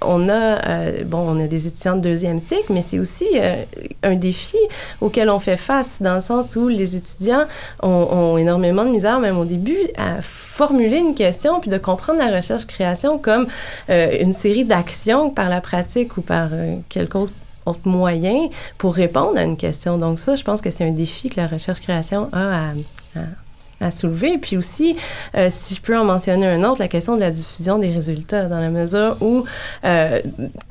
on a, euh, bon, on a des étudiants de deuxième cycle, mais c'est aussi euh, un défi auquel on fait face, dans le sens où les étudiants ont, énormément de misère, même au début, à formuler une question, puis de comprendre la recherche-création comme euh, une série d'actions par la pratique ou par quelque autre moyen pour répondre à une question. Donc ça, je pense que c'est un défi que la recherche-création a à, à à soulever. Puis aussi, euh, si je peux en mentionner un autre, la question de la diffusion des résultats, dans la mesure où euh,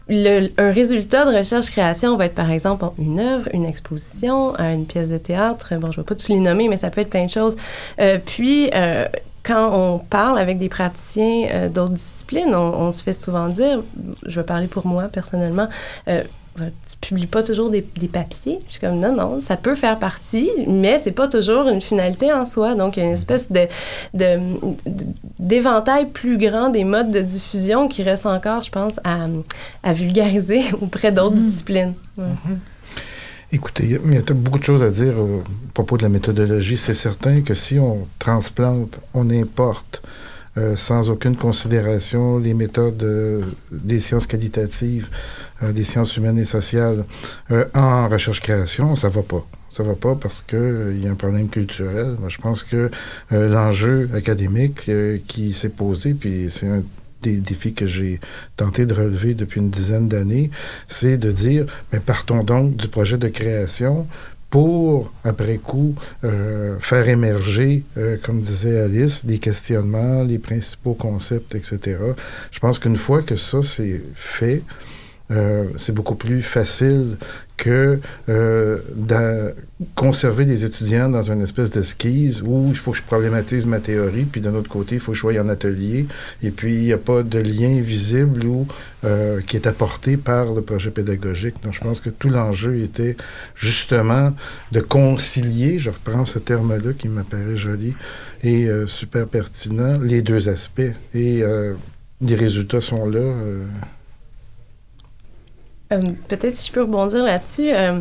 un résultat de recherche-création va être, par exemple, une œuvre, une exposition, euh, une pièce de théâtre. Bon, je ne vais pas tous les nommer, mais ça peut être plein de choses. Puis, quand on parle avec des praticiens d'autres disciplines, on, se fait souvent dire, je vais parler pour moi personnellement, tu publies pas toujours des, des, papiers. Je suis comme, non, non, ça peut faire partie, mais c'est pas toujours une finalité en soi. Donc, il y a une espèce de, de, d'éventail plus grand des modes de diffusion qui reste encore, je pense, à, à vulgariser auprès d'autres mmh. disciplines. Ouais. Mmh. Écoutez, il y a beaucoup de choses à dire au propos de la méthodologie. C'est certain que si on transplante, on importe euh, sans aucune considération les méthodes euh, des sciences qualitatives, euh, des sciences humaines et sociales en recherche-création, ça va pas. Ça va pas parce que il y a un problème culturel. Je pense que l'enjeu académique qui s'est posé, puis c'est un des défis que j'ai tenté de relever depuis une dizaine d'années, c'est de dire, mais partons donc du projet de création pour, après coup, euh, faire émerger, euh, comme disait Alice, des questionnements, les principaux concepts, etc. Je pense qu'une fois que ça c'est fait, euh, c'est beaucoup plus facile que euh, de conserver des étudiants dans une espèce de skis où il faut que je problématise ma théorie, puis d'un autre côté, il faut que je sois en atelier, et puis il n'y a pas de lien visible ou euh, qui est apporté par le projet pédagogique. Donc, je pense que tout l'enjeu était justement de concilier, je reprends ce terme-là qui m'apparaît joli et euh, super pertinent, les deux aspects. Et euh, les résultats sont là. Euh, Peut-être si je peux rebondir là-dessus. euh,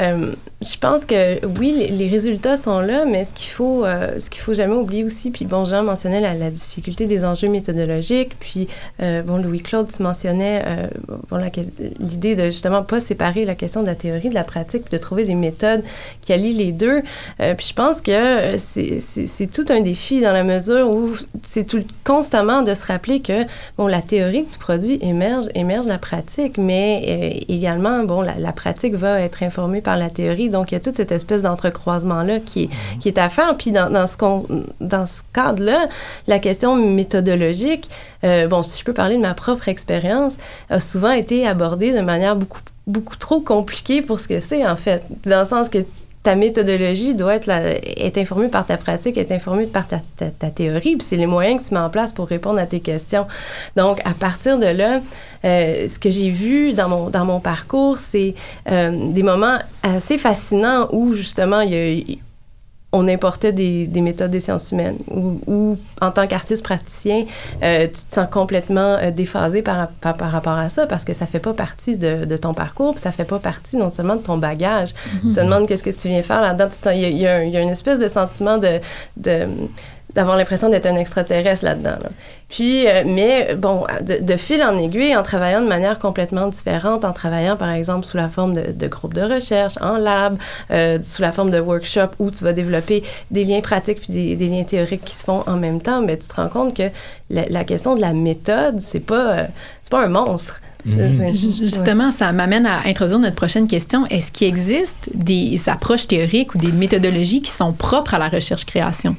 euh, je pense que oui, les, résultats sont là, mais ce qu'il faut, euh, ce qu'il faut jamais oublier aussi, puis bon, Jean mentionnait la, difficulté des enjeux méthodologiques, puis euh, bon, Louis-Claude, euh, bon, l'idée de justement pas séparer la question de la théorie de la pratique, puis de trouver des méthodes qui allient les deux. Puis je pense que c'est- tout un défi dans la mesure où c'est tout constamment de se rappeler que bon, la théorie que tu produis émerge, émerge la pratique, mais également, bon, la, la pratique va être informée par la théorie. Donc, il y a toute cette espèce d'entrecroisement-là qui, est- qui est à faire. Puis, dans, dans ce, qu'on- dans ce cadre-là, la question méthodologique, euh, bon, si je peux parler de ma propre expérience, a souvent été abordée de manière beaucoup, beaucoup trop compliquée pour ce que c'est, en fait. Dans le sens que ta méthodologie doit être, informée par ta pratique, être informée par ta, ta, ta théorie, puis c'est les moyens que tu mets en place pour répondre à tes questions. Donc, à partir de là, euh, ce que j'ai vu dans mon, dans mon parcours, c'est euh, des moments assez fascinants où, justement, il y a, on importait des, des méthodes des sciences humaines ou, ou en tant qu'artiste praticien, euh, tu te sens complètement euh, déphasé par, par, par rapport à ça parce que ça fait pas partie de, de ton parcours, puis ça fait pas partie non seulement de ton bagage. Tu te demandes qu'est-ce que tu viens faire là-dedans. Il y, y y a une espèce de sentiment de, de d'avoir l'impression d'être un extraterrestre là-dedans. là. Puis, euh, mais bon, de, de fil en aiguille, en travaillant de manière complètement différente, en travaillant par exemple sous la forme de, de groupes de recherche, en lab, euh, sous la forme de workshop où tu vas développer des liens pratiques puis des, des liens théoriques qui se font en même temps, mais tu te rends compte que la, la question de la méthode, c'est pas, euh, c'est pas un monstre. Ju- Justement, ça m'amène à introduire notre prochaine question. Est-ce qu'il existe des approches théoriques ou des méthodologies qui sont propres à la recherche-création?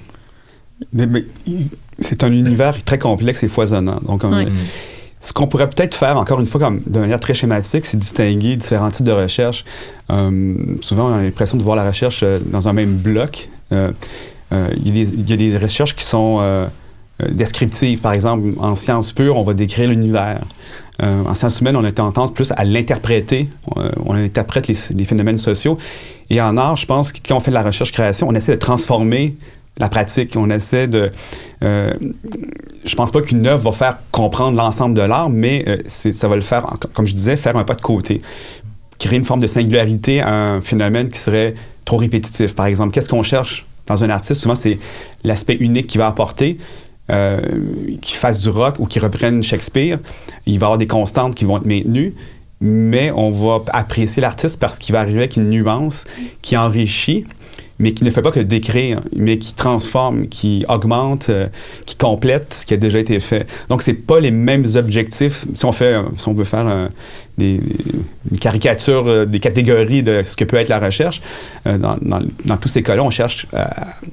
Mais- mais, il- c'est un univers très complexe et foisonnant. Donc, on- Oui. ce qu'on pourrait peut-être faire, encore une fois, comme de manière très schématique, c'est distinguer différents types de recherche. Euh, souvent, on a l'impression de voir la recherche euh, dans un même bloc. Euh, il, y a des, il y a des recherches qui sont descriptives. Par exemple, en sciences pures, on va décrire l'univers. Euh, en sciences humaines, on a tendance plus à l'interpréter. On interprète les, les phénomènes sociaux. Et en art, je pense que quand on fait de la recherche-création, on essaie de transformer la pratique. On essaie de. Euh, je pense pas qu'une œuvre va faire comprendre l'ensemble de l'art, mais euh, ça va le faire, comme je disais, faire un pas de côté. Créer une forme de singularité à un phénomène qui serait trop répétitif. Par exemple, qu'est-ce qu'on cherche dans un artiste? Souvent, c'est l'aspect unique qu'il va apporter. Euh, qui fasse du rock ou qui reprenne Shakespeare, il va y avoir des constantes qui vont être maintenues, mais on va apprécier l'artiste parce qu'il va arriver avec une nuance qui enrichit, mais qui ne fait pas que décrire, mais qui transforme, qui augmente, euh, qui complète ce qui a déjà été fait. Donc, c'est pas les mêmes objectifs. Si on fait, euh, si on veut faire euh, des, une caricature des catégories de ce que peut être la recherche, euh, dans, dans- dans tous ces cas-là, on cherche à,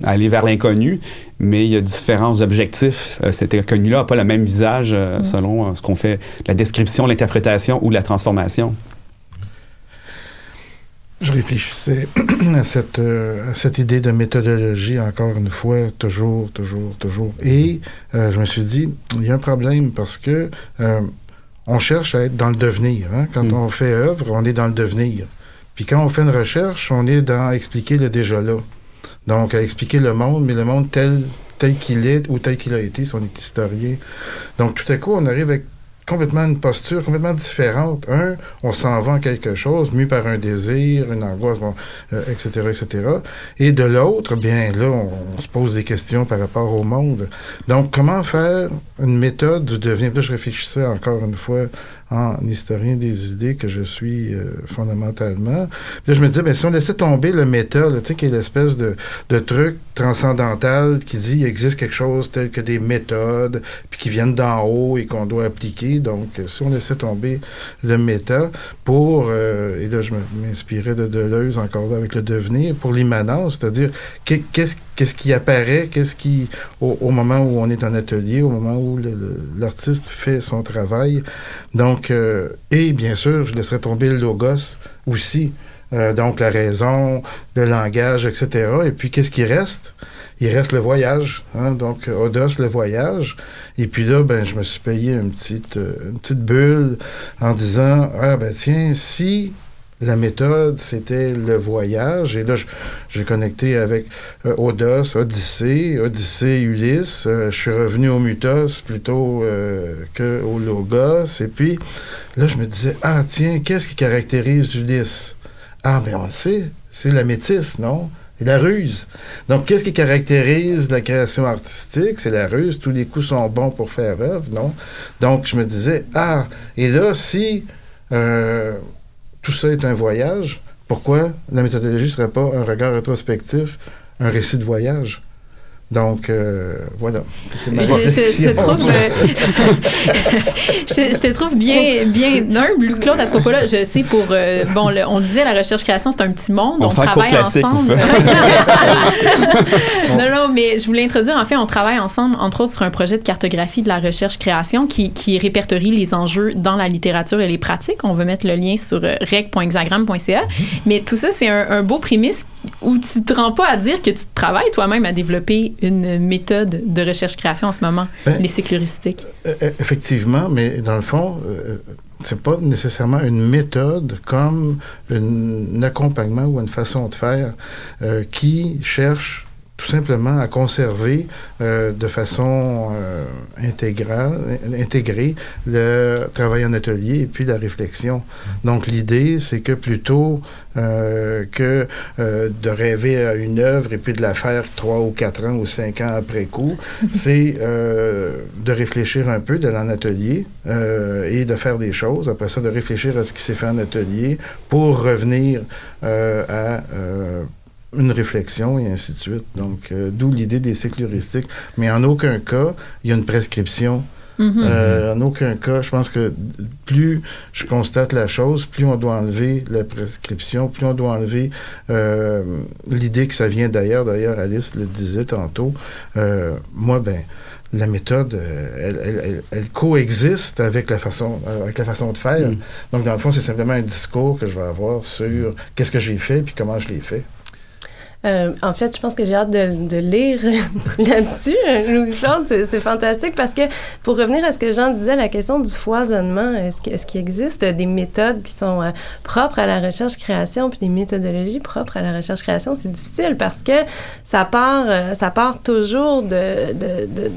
à aller vers l'inconnu, mais il y a différents objectifs. Euh, cet inconnu-là n'a pas le même visage euh, selon ce qu'on fait, la description, l'interprétation ou la transformation. Je réfléchissais à cette, euh, à cette idée de méthodologie, encore une fois, toujours, toujours, toujours. Et euh, je me suis dit, il y a un problème parce que euh, on cherche à être dans le devenir. hein. Quand Mm. on fait œuvre, on est dans le devenir. Puis quand on fait une recherche, on est dans expliquer le déjà là. Donc, à expliquer le monde, mais le monde tel, tel qu'il est ou tel qu'il a été, si on est historien. Donc, tout à coup, on arrive avec complètement une posture complètement différente. Un, on s'en va quelque chose, mu par un désir, une angoisse, bon, euh, etc., etc. Et de l'autre, bien là, on, on se pose des questions par rapport au monde. Donc, comment faire une méthode du devenir? Là, je réfléchissais encore une fois en historien des idées que je suis euh, fondamentalement. Là, je me disais, ben, si on laissait tomber le méta, là, tu sais, qui est l'espèce de, de truc transcendantal qui dit il existe quelque chose tel que des méthodes, puis qui viennent d'en haut et qu'on doit appliquer. Donc, euh, si on laissait tomber le méta pour, euh, et là, je m'inspirais de Deleuze encore là avec le devenir, pour l'immanence, c'est-à-dire qu'est- qu'est-ce qu'est-ce qui apparaît, qu'est-ce qui, au, moment où on est en atelier, au moment où l'artiste fait son travail. Donc, euh, et bien sûr, je laisserai tomber le logos aussi. Euh, donc, la raison, le langage, etc. Et puis, qu'est-ce qui reste? Il reste le voyage. Hein? Donc, Odos, le voyage. Et puis là, ben, je me suis payé une petite, euh, une petite bulle en disant, ah, ben, tiens, si la méthode, c'était le voyage. Et là, j'ai connecté avec euh, Odos, Odyssée, Odyssée, Ulysse. Euh, je suis revenu au Mutos plutôt euh, qu'au Logos. Et puis, là, je me disais, ah tiens, qu'est-ce qui caractérise Ulysse? Ah, ben on sait, c'est la métisse, non? Et la ruse. Donc, qu'est-ce qui caractérise la création artistique? C'est la ruse. Tous les coups sont bons pour faire œuvre, non? Donc, je me disais, ah, et là, si tout ça est un voyage, pourquoi la méthodologie ne serait pas un regard rétrospectif, un récit de voyage? Donc, euh, voilà. Je, je, trouve, euh, je, te trouve bien, bien humble, Claude, à ce propos-là. Je sais pour, euh, bon, on disait la recherche-création, c'est un petit monde, on, travaille ensemble. non, non, mais je voulais introduire, en fait, on travaille ensemble, entre autres, sur un projet de cartographie de la recherche-création qui, qui répertorie les enjeux dans la littérature et les pratiques. On va mettre le lien sur rec.hexagram.ca. Mais tout ça, c'est un, un beau prémisse où tu te rends pas à dire que tu travailles toi-même à développer une méthode de recherche-création en ce moment, ben, les sécuristiques. Euh, euh, effectivement, mais dans le fond, euh, c'est pas nécessairement une méthode comme un accompagnement ou une façon de faire qui cherche tout simplement à conserver euh, de façon euh, intégrale, intégrée le travail en atelier et puis la réflexion. Donc l'idée, c'est que plutôt euh, que euh, de rêver à une œuvre et puis de la faire trois ou quatre ans ou cinq ans après coup, c'est euh, de réfléchir un peu, d'aller en atelier et de faire des choses. Après ça, de réfléchir à ce qui s'est fait en atelier pour revenir à une réflexion et ainsi de suite. Donc, euh, d'où l'idée des cycles heuristiques. Mais en aucun cas, il y a une prescription. Mm-hmm. Euh, en aucun cas, je pense que plus je constate la chose, plus on doit enlever la prescription, plus on doit enlever euh, l'idée que ça vient d'ailleurs. D'ailleurs, Alice le disait tantôt. moi, ben, la méthode, elle, elle, coexiste avec la façon, avec la façon de faire. Mm. Donc, dans le fond, c'est simplement un discours que je vais avoir sur qu'est-ce que j'ai fait puis comment je l'ai fait. Euh, en fait, je pense que j'ai hâte de, lire là-dessus, Louis-Claude. C'est fantastique parce que, pour revenir à ce que Jean disait, la question du foisonnement, est-ce qu'il existe des méthodes qui sont euh, propres à la recherche-création puis des méthodologies propres à la recherche-création? C'est difficile parce que ça part, euh, ça part toujours de,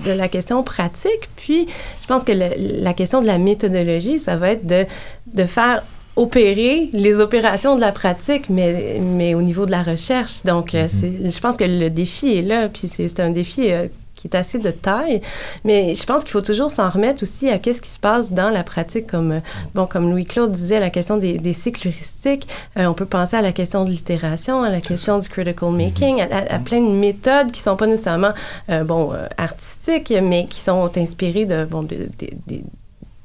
la question pratique. Puis, je pense que la question de la méthodologie, ça va être de faire opérer les opérations de la pratique, mais, mais au niveau de la recherche. Donc, mm-hmm. je pense que le défi est là, puis c'est un défi euh, qui est assez de taille, mais je pense qu'il faut toujours s'en remettre aussi à qu'est-ce qui se passe dans la pratique, comme, euh, bon, comme Louis-Claude disait, la question des, des cycles heuristiques, on peut penser à la question de l'itération, à la question du critical mm-hmm. making, à, plein de méthodes qui sont pas nécessairement, bon, artistiques, mais qui sont inspirées de, bon, de,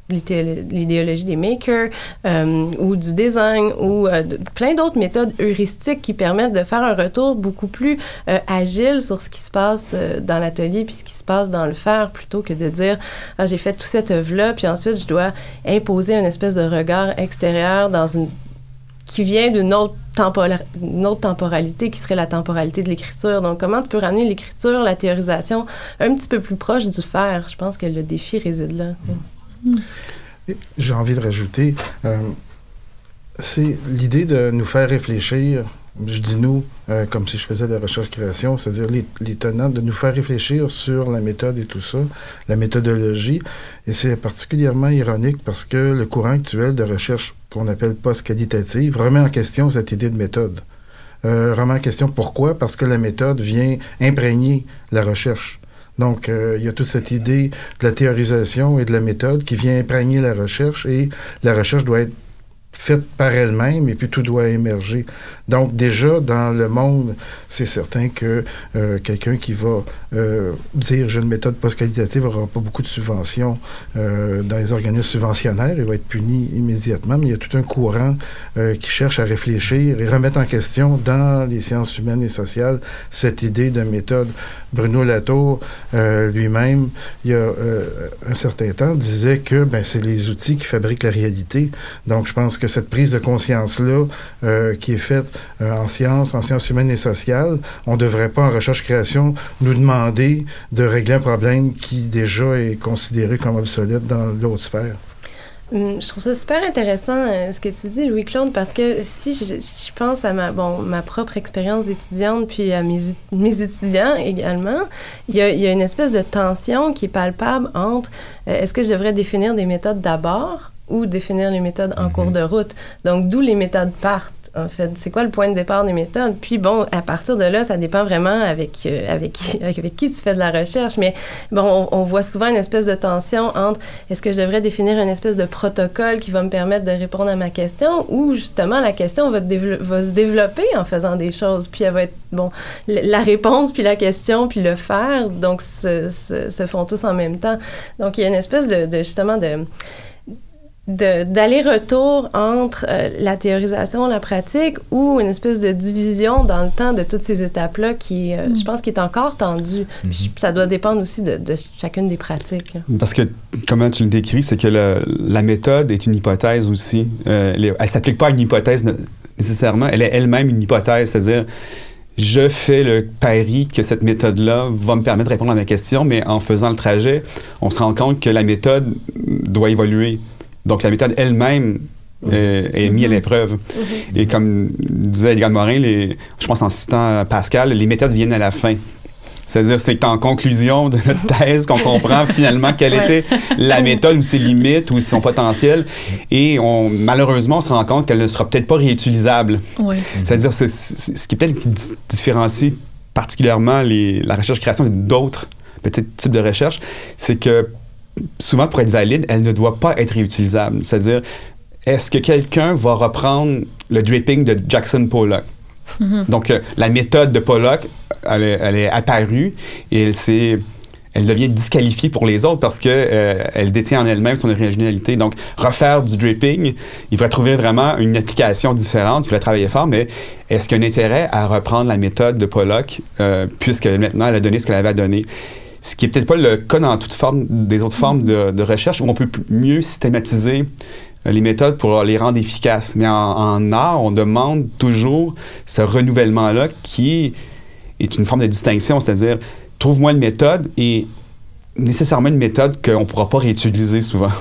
l'idéologie des makers euh, ou du design ou euh, plein d'autres méthodes heuristiques qui permettent de faire un retour beaucoup plus euh, agile sur ce qui se passe dans l'atelier puis ce qui se passe dans le faire plutôt que de dire ah, j'ai fait toute cette œuvre-là puis ensuite je dois imposer une espèce de regard extérieur dans une qui vient d'une autre, autre temporalité qui serait la temporalité de l'écriture. Donc, comment tu peux ramener l'écriture, la théorisation un petit peu plus proche du faire? Je pense que le défi réside là. J'ai envie de rajouter, euh, c'est l'idée de nous faire réfléchir. Je dis nous, euh, comme si je faisais de la recherche-création, c'est-à-dire les, tenants, de nous faire réfléchir sur la méthode et tout ça, la méthodologie. Et c'est particulièrement ironique parce que le courant actuel de recherche qu'on appelle post-qualitative remet en question cette idée de méthode. Euh, remet en question pourquoi? Parce que la méthode vient imprégner la recherche. Donc, euh, il y a toute cette idée de la théorisation et de la méthode qui vient imprégner la recherche et la recherche doit être faite par elle-même et puis tout doit émerger. Donc déjà dans le monde, c'est certain que euh, quelqu'un qui va euh, dire j'ai une méthode post-qualitative n'aura pas beaucoup de subventions euh, dans les organismes subventionnaires, il va être puni immédiatement, mais il y a tout un courant qui cherche à réfléchir et remettre en question dans les sciences humaines et sociales cette idée de méthode. Bruno Latour lui-même, il y a un certain temps, disait que ben, c'est les outils qui fabriquent la réalité. Donc je pense que cette prise de conscience-là qui est faite euh, en sciences, en sciences humaines et sociales, on ne devrait pas, en recherche-création, nous demander de régler un problème qui déjà est considéré comme obsolète dans l'autre sphère. Hum, je trouve ça super intéressant euh, ce que tu dis, Louis-Claude, parce que si je, pense à ma, bon, ma propre expérience d'étudiante, puis à mes, mes étudiants également, il y, a, y, a, une espèce de tension qui est palpable entre euh, est-ce que je devrais définir des méthodes d'abord ou définir les méthodes en cours mhm. de route? Donc, d'où les méthodes partent en fait. C'est quoi le point de départ des méthodes? Puis bon, à partir de là, ça dépend vraiment avec, euh, avec, avec, qui tu fais de la recherche. Mais bon, on, voit souvent une espèce de tension entre est-ce que je devrais définir une espèce de protocole qui va me permettre de répondre à ma question ou justement la question va, se développer en faisant des choses. Puis elle va être, bon, la réponse, puis la question, puis le faire, donc se, font tous en même temps. Donc il y a une espèce de justement de d'aller-retour entre euh, la théorisation, la pratique, ou une espèce de division dans le temps de toutes ces étapes-là qui, euh, je mm. pense, qui est encore tendue. Mm-hmm. Ça doit dépendre aussi de, chacune des pratiques. Parce que, comment tu le décris, c'est que la méthode est une hypothèse aussi. Euh, elle ne s'applique pas à une hypothèse nécessairement, elle est elle-même une hypothèse, c'est-à-dire je fais le pari que cette méthode-là va me permettre de répondre à ma question, mais en faisant le trajet, on se rend compte que la méthode doit évoluer. Donc, la méthode elle-même est, mise à mhm. l'épreuve. Mhm. Et comme disait Edgar Morin, les, je pense en citant Pascal, les méthodes viennent à la fin. C'est-à-dire, c'est en conclusion de notre thèse qu'on comprend finalement quelle était la méthode ou ses limites ou son potentiel. Et on, malheureusement, on se rend compte qu'elle ne sera peut-être pas réutilisable. C'est-à-dire, ce qui peut-être différencie particulièrement les, la recherche-création d'autres petits types de recherche, c'est que souvent, pour être valide, elle ne doit pas être réutilisable. C'est-à-dire, est-ce que quelqu'un va reprendre le dripping de Jackson Pollock? Mm-hmm. Donc, euh, la méthode de Pollock, elle est, apparue et elle elle devient disqualifiée pour les autres parce que euh, elle détient en elle-même son originalité. Donc, refaire du dripping, il va trouver vraiment une application différente. Il faut travailler fort, mais est-ce qu'il y a un intérêt à reprendre la méthode de Pollock euh, puisque maintenant elle a donné ce qu'elle avait à donner? Ce qui est peut-être pas le cas dans toute forme des autres formes de, recherche où on peut mieux systématiser euh, les méthodes pour les rendre efficaces. Mais en, art, on demande toujours ce renouvellement-là qui est une forme de distinction, c'est-à-dire trouve-moi une méthode et nécessairement une méthode qu'on ne pourra pas réutiliser souvent.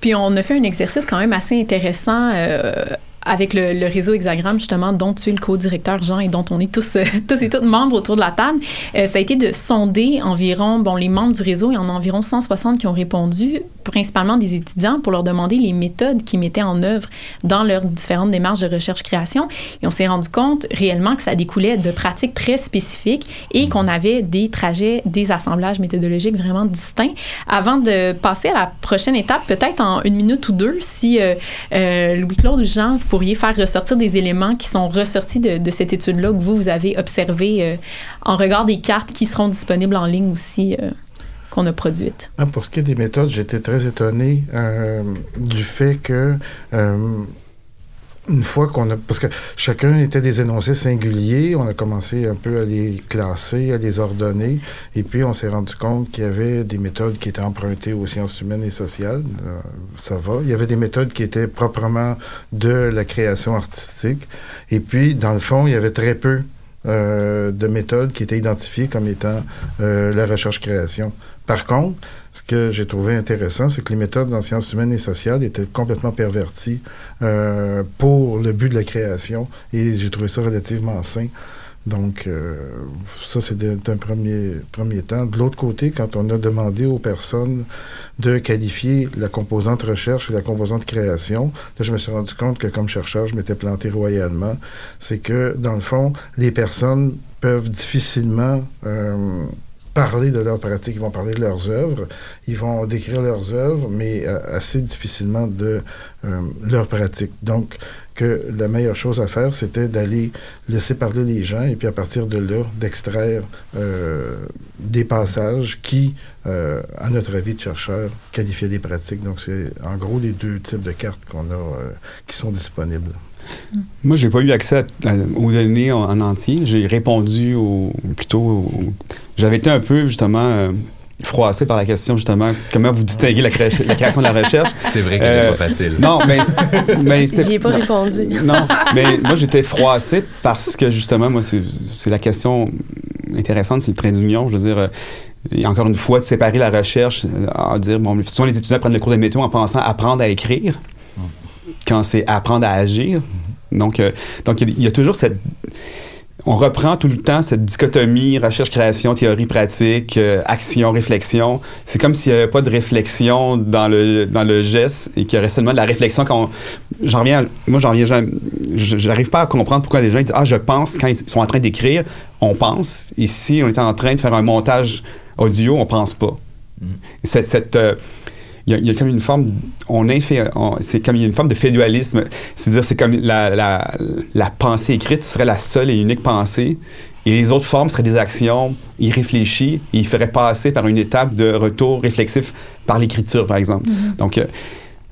Puis on a fait un exercice quand même assez intéressant euh, avec le, réseau Hexagramme, justement, dont tu es le co-directeur, Jean, et dont on est tous, euh, tous et toutes membres autour de la table, euh, ça a été de sonder environ, bon, les membres du réseau, il y en a environ 160 qui ont répondu, principalement des étudiants, pour leur demander les méthodes qu'ils mettaient en œuvre dans leurs différentes démarches de recherche-création. Et on s'est rendu compte réellement que ça découlait de pratiques très spécifiques et qu'on avait des trajets, des assemblages méthodologiques vraiment distincts. Avant de passer à la prochaine étape, peut-être en une minute ou deux, si euh, Louis-Claude ou Jean, vous pourriez faire ressortir des éléments qui sont ressortis de, cette étude-là que vous, vous avez observé euh, en regard des cartes qui seront disponibles en ligne aussi euh, qu'on a produites? Ah, pour ce qui est des méthodes, j'étais très étonné euh, du fait que une fois qu'on a... Parce que chacun était des énoncés singuliers, on a commencé un peu à les classer, à les ordonner, et puis on s'est rendu compte qu'il y avait des méthodes qui étaient empruntées aux sciences humaines et sociales, euh, ça va. Il y avait des méthodes qui étaient proprement de la création artistique, et puis, dans le fond, il y avait très peu euh, de méthodes qui étaient identifiées comme étant euh, la recherche-création. Par contre, ce que j'ai trouvé intéressant, c'est que les méthodes en sciences humaines et sociales étaient complètement perverties euh, pour le but de la création, et j'ai trouvé ça relativement sain. Donc, euh, ça, c'est d'un premier, premier temps. De l'autre côté, quand on a demandé aux personnes de qualifier la composante recherche et la composante création, là, je me suis rendu compte que comme chercheur, je m'étais planté royalement. C'est que, dans le fond, les personnes peuvent difficilement euh, parler de leur pratique, ils vont parler de leurs œuvres, ils vont décrire leurs œuvres, mais euh, assez difficilement de euh, leur pratique. Donc, que la meilleure chose à faire, c'était d'aller laisser parler les gens et puis à partir de là, d'extraire euh, des passages qui, euh, à notre avis de chercheur, qualifiaient des pratiques. Donc, c'est en gros les deux types de cartes qu'on a qui sont disponibles. Moi, j'ai pas eu accès aux données en, en entier. J'ai répondu au, plutôt. au- J'avais été un peu, justement, euh, froissé par la question, justement, comment vous distinguez la, cré- la création de la recherche. C'est vrai qu'elle n'est Euh, pas facile. Non, mais, c'est- mais c'est. J'y ai pas non. répondu. Non, mais moi j'étais froissé parce que justement, moi, c'est c'est la question intéressante, c'est le trait d'union. Je veux dire, euh, et encore une fois, de séparer la recherche, à dire, bon, souvent les étudiants prennent le cours de météo en pensant apprendre à écrire, quand c'est apprendre à agir. Donc, euh, donc il y a- il y, a toujours cette. On reprend tout le temps cette dichotomie recherche-création, théorie-pratique, euh, action-réflexion. C'est comme s'il n'y avait pas de réflexion dans le, dans le geste et qu'il y aurait seulement de la réflexion quand on, j'en reviens, moi j'en reviens j'arrive pas à comprendre pourquoi les gens disent ah je pense quand ils sont en train d'écrire, on pense. Ici on est en train de faire un montage audio, on pense pas. Et cette, cette, euh, il y, a- il y a comme une forme, on on- c'est comme il y a une forme de fédualisme, c'est-à-dire c'est comme la, la, la pensée écrite serait la seule et unique pensée, et les autres formes seraient des actions irréfléchies, et il ferait passer par une étape de retour réflexif par l'écriture, par exemple. Donc, euh,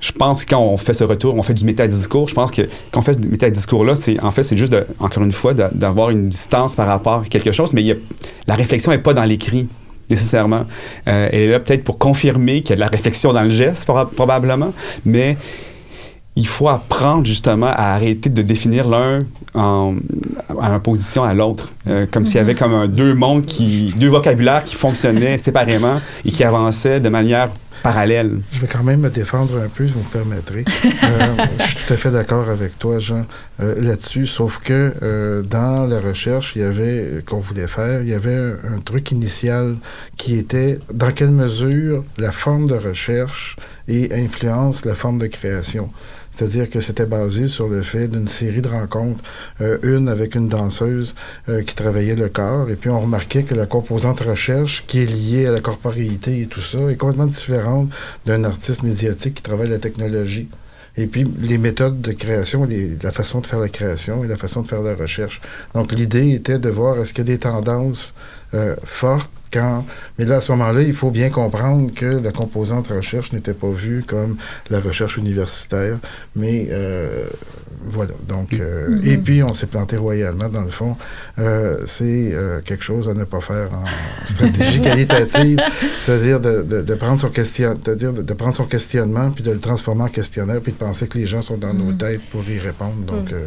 je pense que quand on fait ce retour, on fait du métadiscours. Je pense que quand on fait ce métadiscours-là, c'est en fait c'est juste de- encore une fois d'avoir une distance par rapport à quelque chose, mais il y a- la réflexion n'est pas dans l'écrit nécessairement. Euh, elle est là peut-être pour confirmer qu'il y a de la réflexion dans le geste proba- probablement, mais il faut apprendre justement à arrêter de définir l'un en, en opposition à l'autre, Euh, comme s'il y avait comme un, deux mondes qui, deux vocabulaires qui fonctionnaient séparément et qui avançaient de manière parallèle. Je vais quand même me défendre un peu, si vous me permettrez. Euh, je suis tout à fait d'accord avec toi, Jean, euh, là-dessus, sauf que euh, dans la recherche, il y avait, qu'on voulait faire, il y avait un, un truc initial qui était dans quelle mesure la forme de recherche et influence la forme de création. C'est-à-dire que c'était basé sur le fait d'une série de rencontres, euh, une avec une danseuse euh, qui travaillait le corps, et puis on remarquait que la composante recherche, qui est liée à la corporéité et tout ça, est complètement différente d'un artiste médiatique qui travaille la technologie. Et puis, les méthodes de création, la façon de faire la création et la façon de faire la recherche. Donc, l'idée était de voir est-ce qu'il y a des tendances euh, fortes Mais là, à ce moment-là, il faut bien comprendre que la composante recherche n'était pas vue comme la recherche universitaire, mais euh, voilà. Donc, euh, et puis, on s'est planté royalement, dans le fond. Euh, c'est quelque chose à ne pas faire en stratégie qualitative, c'est-à-dire de, de, de prendre son question, c'est-à-dire de, de prendre son questionnement puis de le transformer en questionnaire puis de penser que les gens sont dans nos têtes pour y répondre. Donc, euh,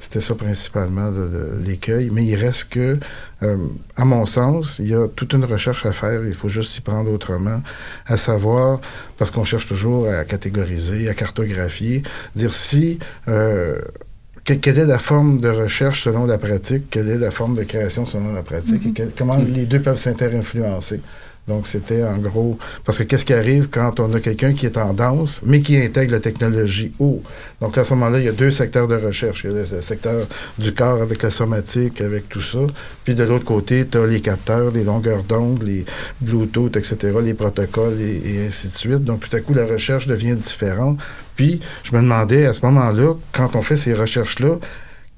c'était ça principalement le- le- l'écueil. Mais il reste que, euh, à mon sens, il y a toute une recherche à faire. Il faut juste s'y prendre autrement, à savoir, parce qu'on cherche toujours à catégoriser, à cartographier, dire si euh, que- quelle est la forme de recherche selon la pratique, quelle est la forme de création selon la pratique, et quel- comment les deux peuvent s'inter-influencer. Donc, c'était en gros... Parce que qu'est-ce qui arrive quand on a quelqu'un qui est en danse, mais qui intègre la technologie haut? Donc, à ce moment-là, il y a deux secteurs de recherche. Il y a le, secteur du corps avec la somatique, avec tout ça. Puis, de l'autre côté, tu as les capteurs, les longueurs d'onde, les Bluetooth, etc., les protocoles et ainsi de suite. Donc, tout à coup, la recherche devient différente. Puis, je me demandais à ce moment-là, quand on fait ces recherches-là,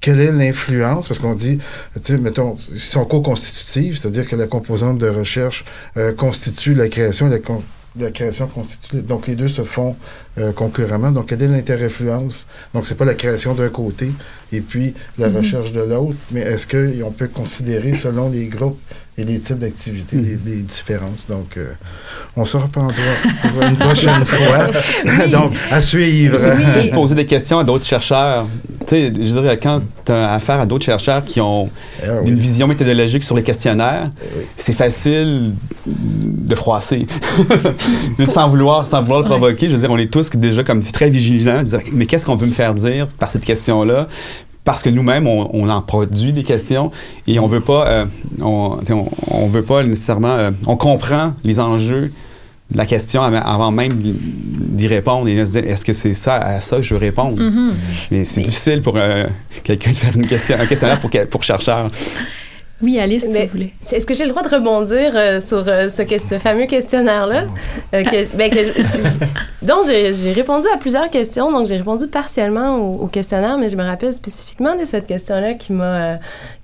quelle est l'influence? Parce qu'on dit, tu sais, mettons, ils sont co-constitutifs, c'est-à-dire que la composante de recherche euh, constitue la création, la, con- la création constitue. Donc, les deux se font euh, concurremment. Donc, quelle est l'inter-influence? Donc, c'est pas la création d'un côté et puis la recherche de l'autre, mais est-ce qu'on peut considérer selon les groupes et les types d'activités des, des différences? Donc, euh, on se reprendra pour une prochaine fois. Donc, à suivre. C'est difficile de poser des questions à d'autres chercheurs. Tu sais, je dirais, quand tu as affaire à d'autres chercheurs qui ont Ah oui. une vision méthodologique sur les questionnaires, oui. c'est facile de froisser. sans vouloir, sans vouloir le provoquer, je veux dire, on est tous déjà comme très vigilants, dire, mais qu'est-ce qu'on veut me faire dire par cette question-là? Parce que nous-mêmes, on, on en produit des questions et on veut pas, euh, on, veut pas nécessairement, euh, on comprend les enjeux de la question avant- même d'y répondre et de se dire est-ce que c'est ça à ça que je veux répondre? Mais c'est difficile pour euh, quelqu'un de faire une question, un questionnaire pour, pour chercheur. Oui, Alice, si Mais- vous voulez. Est-ce que j'ai le droit de rebondir euh, sur euh, ce, que- ce fameux questionnaire-là? Euh, que- ben, que dont j'ai j'ai répondu à plusieurs questions. Donc, j'ai répondu partiellement au, au questionnaire, mais je me rappelle spécifiquement de cette question-là qui m'a, euh,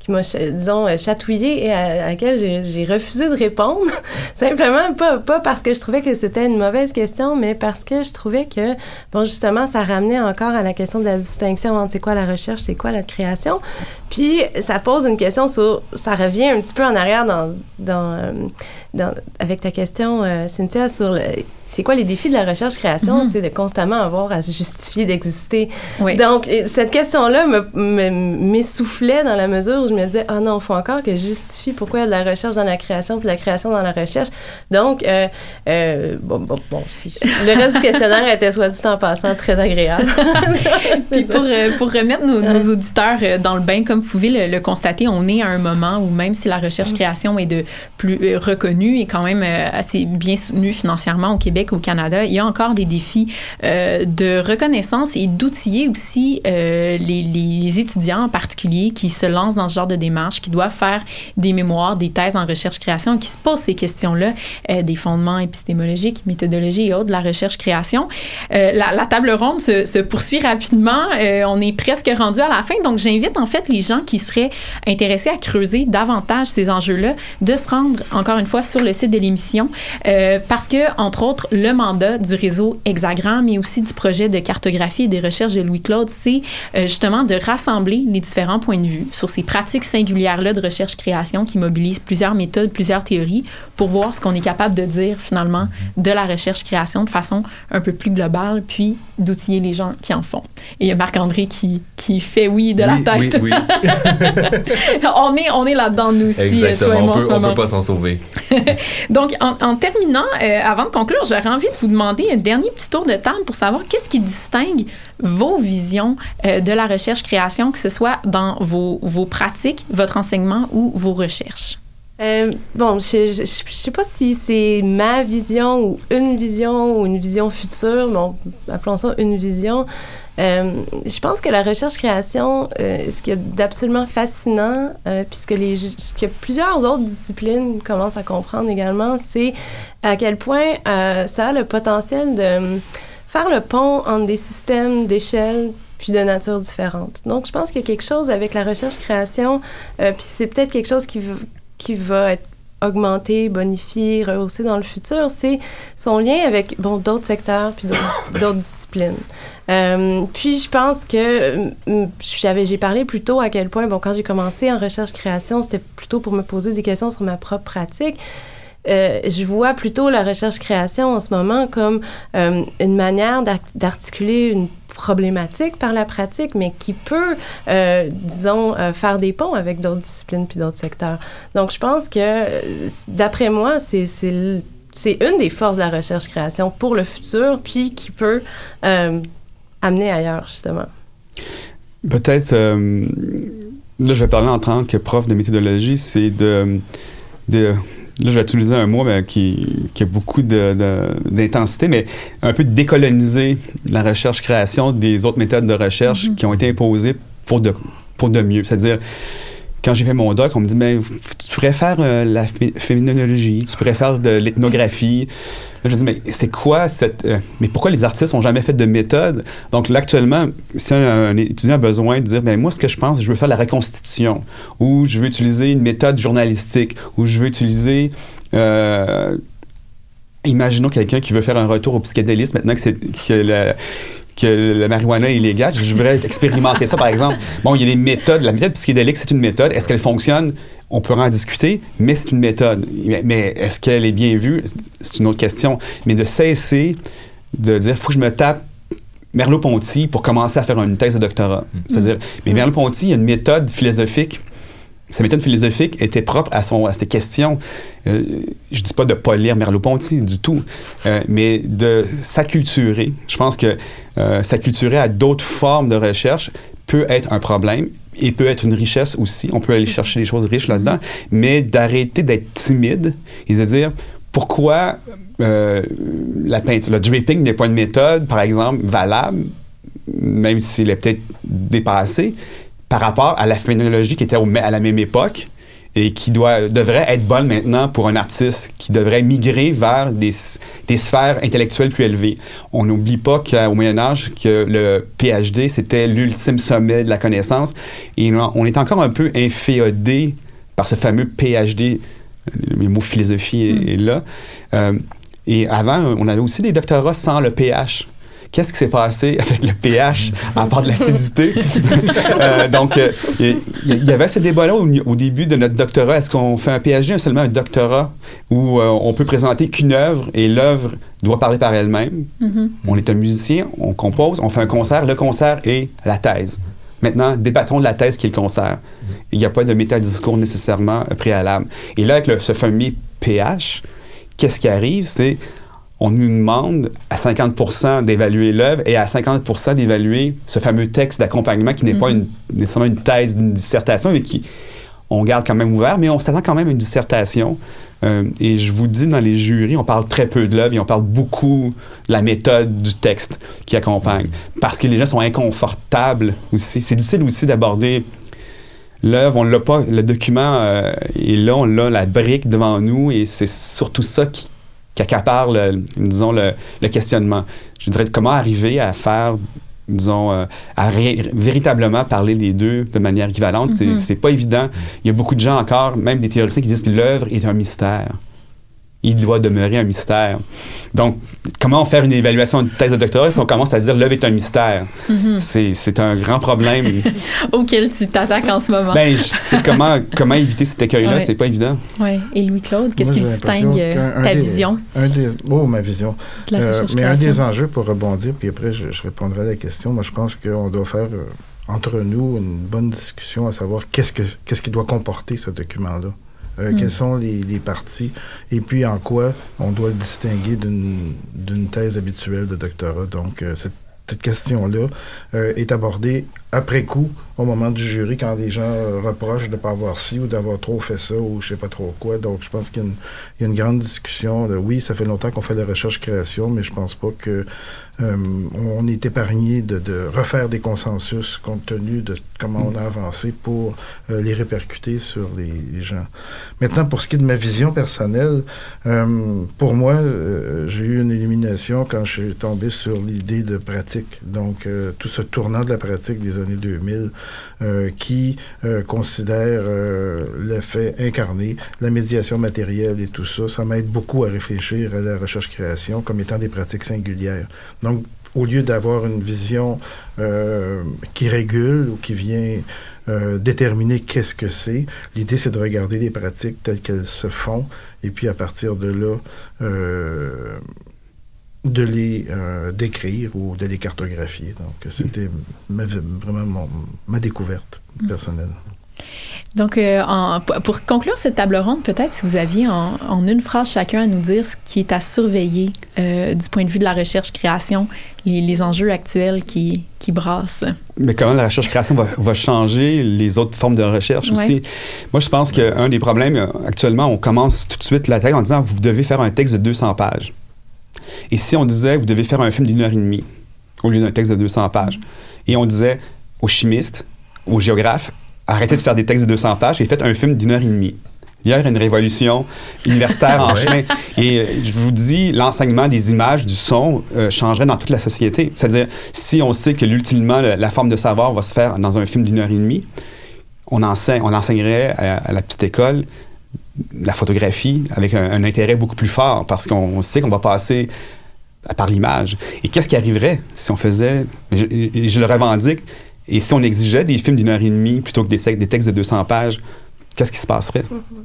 qui m'a, disons, euh, chatouillée et à, laquelle j'ai- refusé de répondre. Simplement, pas, pas parce que je trouvais que c'était une mauvaise question, mais parce que je trouvais que, bon, justement, ça ramenait encore à la question de la distinction entre c'est quoi la recherche, c'est quoi la création. Puis, ça pose une question sur. Ça revient un petit peu en arrière dans, dans, euh, avec ta question, euh, Cynthia, sur le. C'est quoi les défis de la recherche-création? Mhm. C'est de constamment avoir à se justifier d'exister. Oui. Donc, et cette question-là me- me- m'essoufflait dans la mesure où je me disais, ah non, il faut encore que je justifie pourquoi il y a de la recherche dans la création puis de la création dans la recherche. Donc, euh, euh, bon, bon, bon, si- le reste du questionnaire était, soit dit en passant, très agréable. Puis pour, euh, pour remettre nos, nos auditeurs dans le bain, comme vous pouvez le, le constater, on est à un moment où même si la recherche-création est de plus reconnue et quand même assez bien soutenue financièrement au Québec, au Canada, il y a encore des défis euh, de reconnaissance et d'outiller aussi euh, les, étudiants en particulier qui se lancent dans ce genre de démarche, qui doivent faire des mémoires, des thèses en recherche-création, qui se posent ces questions-là, euh, des fondements épistémologiques, méthodologie et autres de la recherche-création. La, table ronde se, poursuit rapidement. On est presque rendu à la fin. Donc, j'invite en fait les gens qui seraient intéressés à creuser davantage ces enjeux-là de se rendre encore une fois sur le site de l'émission parce que, entre autres, le mandat du réseau Hexagram mais aussi du projet de cartographie et des recherches de Louis-Claude, c'est euh, justement de rassembler les différents points de vue sur ces pratiques singulières-là de recherche-création qui mobilisent plusieurs méthodes, plusieurs théories pour voir ce qu'on est capable de dire finalement de la recherche-création de façon un peu plus globale, puis d'outiller les gens qui en font. Et il y a Marc-André qui, qui fait oui de la tête. oui, oui. on est, on est là-dedans, nous aussi, Exactement. toi et moi, on en peut, on peut pas s'en sauver. Donc, en, en terminant, euh, avant de conclure, j'aurais envie de vous demander un dernier petit tour de table pour savoir qu'est-ce qui distingue vos visions euh, de la recherche-création, que ce soit dans vos, vos pratiques, votre enseignement ou vos recherches? Euh, bon, je, je sais pas si c'est ma vision ou une vision ou une vision future. Bon, appelons ça une vision. Euh, je pense que la recherche-création, euh, ce qu'il y a d'absolument fascinant, euh, puisque les, ce que plusieurs autres disciplines commencent à comprendre également, c'est à quel point ça a le potentiel de faire le pont entre des systèmes d'échelle puis de nature différente. Donc, je pense qu'il y a quelque chose avec la recherche-création, puis c'est peut-être quelque chose qui, qui va être augmenté, bonifié, rehaussé dans le futur, c'est son lien avec bon d'autres secteurs puis d'autres disciplines. Euh, puis je pense que mm, j'avais j'ai parlé plus tôt à quel point bon quand j'ai commencé en recherche création c'était plutôt pour me poser des questions sur ma propre pratique. Euh, je vois plutôt la recherche-création en ce moment comme euh, une manière d'ar- d'articuler une problématique par la pratique, mais qui peut, euh, disons, euh, faire des ponts avec d'autres disciplines puis d'autres secteurs. Donc, je pense que, euh, d'après moi, c'est une des forces de la recherche-création pour le futur, puis qui peut amener ailleurs, justement. Peut-être, là, je vais parler en tant que prof de méthodologie, c'est de, de. Là, je vais utiliser un mot ben, qui, qui a beaucoup de- de- d'intensité, mais un peu de décoloniser la recherche-création des autres méthodes de recherche qui ont été imposées pour de, pour de mieux. C'est-à-dire, quand j'ai fait mon doc, on me dit, ben, tu pourrais faire euh, la fé- féminologie, tu pourrais faire de l'ethnographie. Je dis, mais c'est quoi cette. euh, mais pourquoi les artistes n'ont jamais fait de méthode? Donc là, actuellement, si un, étudiant a besoin de dire, ben moi, ce que je pense, je veux faire la reconstitution, ou je veux utiliser une méthode journalistique, ou je veux utiliser. euh, imaginons quelqu'un qui veut faire un retour au psychédélisme maintenant que, c'est, que la marijuana est illégale. Je voudrais expérimenter ça, par exemple. Bon, il y a des méthodes. La méthode psychédélique, c'est une méthode. Est-ce qu'elle fonctionne? On peut en discuter, mais c'est une méthode. Mais, mais est-ce qu'elle est bien vue? C'est une autre question. Mais de cesser de dire, faut que je me tape Merleau-Ponty pour commencer à faire une thèse de doctorat. C'est-à-dire, mais Merleau-Ponty, il y a une méthode philosophique sa méthode philosophique était propre à, son, à ses questions. Euh, je dis pas de pas lire Merleau-Ponty du tout, euh, mais de s'acculturer. Je pense que euh, s'acculturer à d'autres formes de recherche peut être un problème et peut être une richesse aussi. On peut aller chercher des choses riches là-dedans, mais d'arrêter d'être timide et de dire pourquoi euh, la peinture, le draping n'est pas une méthode, par exemple, valable, même s'il est peut-être dépassé, par rapport à la phénoménologie qui était au- à la même époque et qui doit, devrait être bonne maintenant pour un artiste qui devrait migrer vers des, des sphères intellectuelles plus élevées. On n'oublie pas qu'au Moyen Âge, que le PhD, c'était l'ultime sommet de la connaissance et on est encore un peu inféodé par ce fameux PhD. Le mot philosophie est, là. Euh, et avant, on avait aussi des doctorats sans le PH qu'est-ce qui s'est passé avec le pH à part de l'acidité? Euh, donc, euh, il y, avait ce débat-là au, début de notre doctorat. Est-ce qu'on fait un PhD ou seulement un doctorat où euh, on peut présenter qu'une œuvre et l'œuvre doit parler par elle-même? Mm-hmm. On est un musicien, on compose, on fait un concert. Le concert est la thèse. Maintenant, débattons de la thèse qui est le concert. Il n'y a pas de métadiscours nécessairement préalable. Et là, avec ce fameux pH, qu'est-ce qui arrive? C'est on nous demande à 50% d'évaluer l'œuvre et à 50% d'évaluer ce fameux texte d'accompagnement qui n'est pas mhm. une, nécessairement une thèse d'une dissertation, mais qui on garde quand même ouvert, mais on s'attend quand même à une dissertation. Euh, et je vous dis, dans les jurys, on parle très peu de l'œuvre et on parle beaucoup de la méthode du texte qui accompagne. Parce que les gens sont inconfortables aussi. C'est difficile aussi d'aborder l'œuvre, on l'a pas, le document euh, est là, on a la brique devant nous et c'est surtout ça qui, qui accapare, le, disons, le, questionnement. Je dirais comment arriver à faire disons, euh, à véritablement parler des deux de manière équivalente, mm-hmm. c'est pas évident. Il y a beaucoup de gens encore, même des théoriciens, qui disent que l'œuvre est un mystère il doit demeurer un mystère. Donc, comment faire une évaluation de thèse de doctorat si on commence à dire l'œuvre est un mystère? Mm-hmm. C'est un grand problème. Auquel tu t'attaques en ce moment. Ben, c'est comment, comment éviter cet écueil-là, c'est pas évident. Oui. Et Louis-Claude, qu'est-ce qui distingue euh, ta vision? Un des, oh, ma vision. Euh, mais un des enjeux pour rebondir, puis après, je, répondrai à la question. Moi, je pense qu'on doit faire. Euh, entre nous une bonne discussion à savoir qu'est-ce que qu'est-ce qui doit comporter ce document-là. Euh, hmm. Quelles sont les, les, parties? Et puis en quoi on doit le distinguer d'une thèse habituelle de doctorat? Donc, euh, cette, cette question-là euh, est abordée après coup, au moment du jury, quand des gens reprochent de ne pas avoir ci ou d'avoir trop fait ça ou je sais pas trop quoi. Donc, je pense qu'il y, y, a une grande discussion de oui, ça fait longtemps qu'on fait de la recherche-création, mais je pense pas que euh, on est épargné de, de, refaire des consensus compte tenu de comment on a avancé pour euh, les répercuter sur les, les, gens. Maintenant, pour ce qui est de ma vision personnelle, euh, pour moi, j'ai eu une illumination quand je suis tombé sur l'idée de pratique. Donc, tout ce tournant de la pratique des années 2000 qui considère l'effet incarné, la médiation matérielle et tout ça, ça m'aide beaucoup à réfléchir à la recherche-création comme étant des pratiques singulières. Donc, au lieu d'avoir une vision euh, qui régule ou qui vient euh, déterminer qu'est-ce que c'est, l'idée c'est de regarder les pratiques telles qu'elles se font et puis à partir de là, euh, de les décrire ou de les cartographier. Donc c'était vraiment ma découverte personnelle. Donc, euh, pour conclure cette table ronde, peut-être si vous aviez en, une phrase chacun à nous dire ce qui est à surveiller euh, du point de vue de la recherche-création, les, enjeux actuels qui, qui, brassent. Mais comment la recherche-création va, changer les autres formes de recherche aussi? Moi, je pense qu'un des problèmes, euh, actuellement, on commence tout de suite la tête en disant vous devez faire un texte de 200 pages. Et si on disait vous devez faire un film d'une heure et demie au lieu d'un texte de 200 pages, et on disait aux chimistes, aux géographes, arrêtez de faire des textes de 200 pages et faites un film d'une heure et demie. Il y a une révolution universitaire en chemin. Et euh, je vous dis, l'enseignement des images, du son, euh, changerait dans toute la société. C'est-à-dire, si on sait que l'ultimement, la forme de savoir va se faire dans un film d'une heure et demie, on, enseigne, on enseignerait à, la petite école la photographie avec un, intérêt beaucoup plus fort parce qu'on sait qu'on va passer par l'image. Et qu'est-ce qui arriverait si on faisait, je, je le revendique, et si on exigeait des films d'une heure et demie plutôt que des, textes de 200 pages, qu'est-ce qui se passerait? Mm-hmm.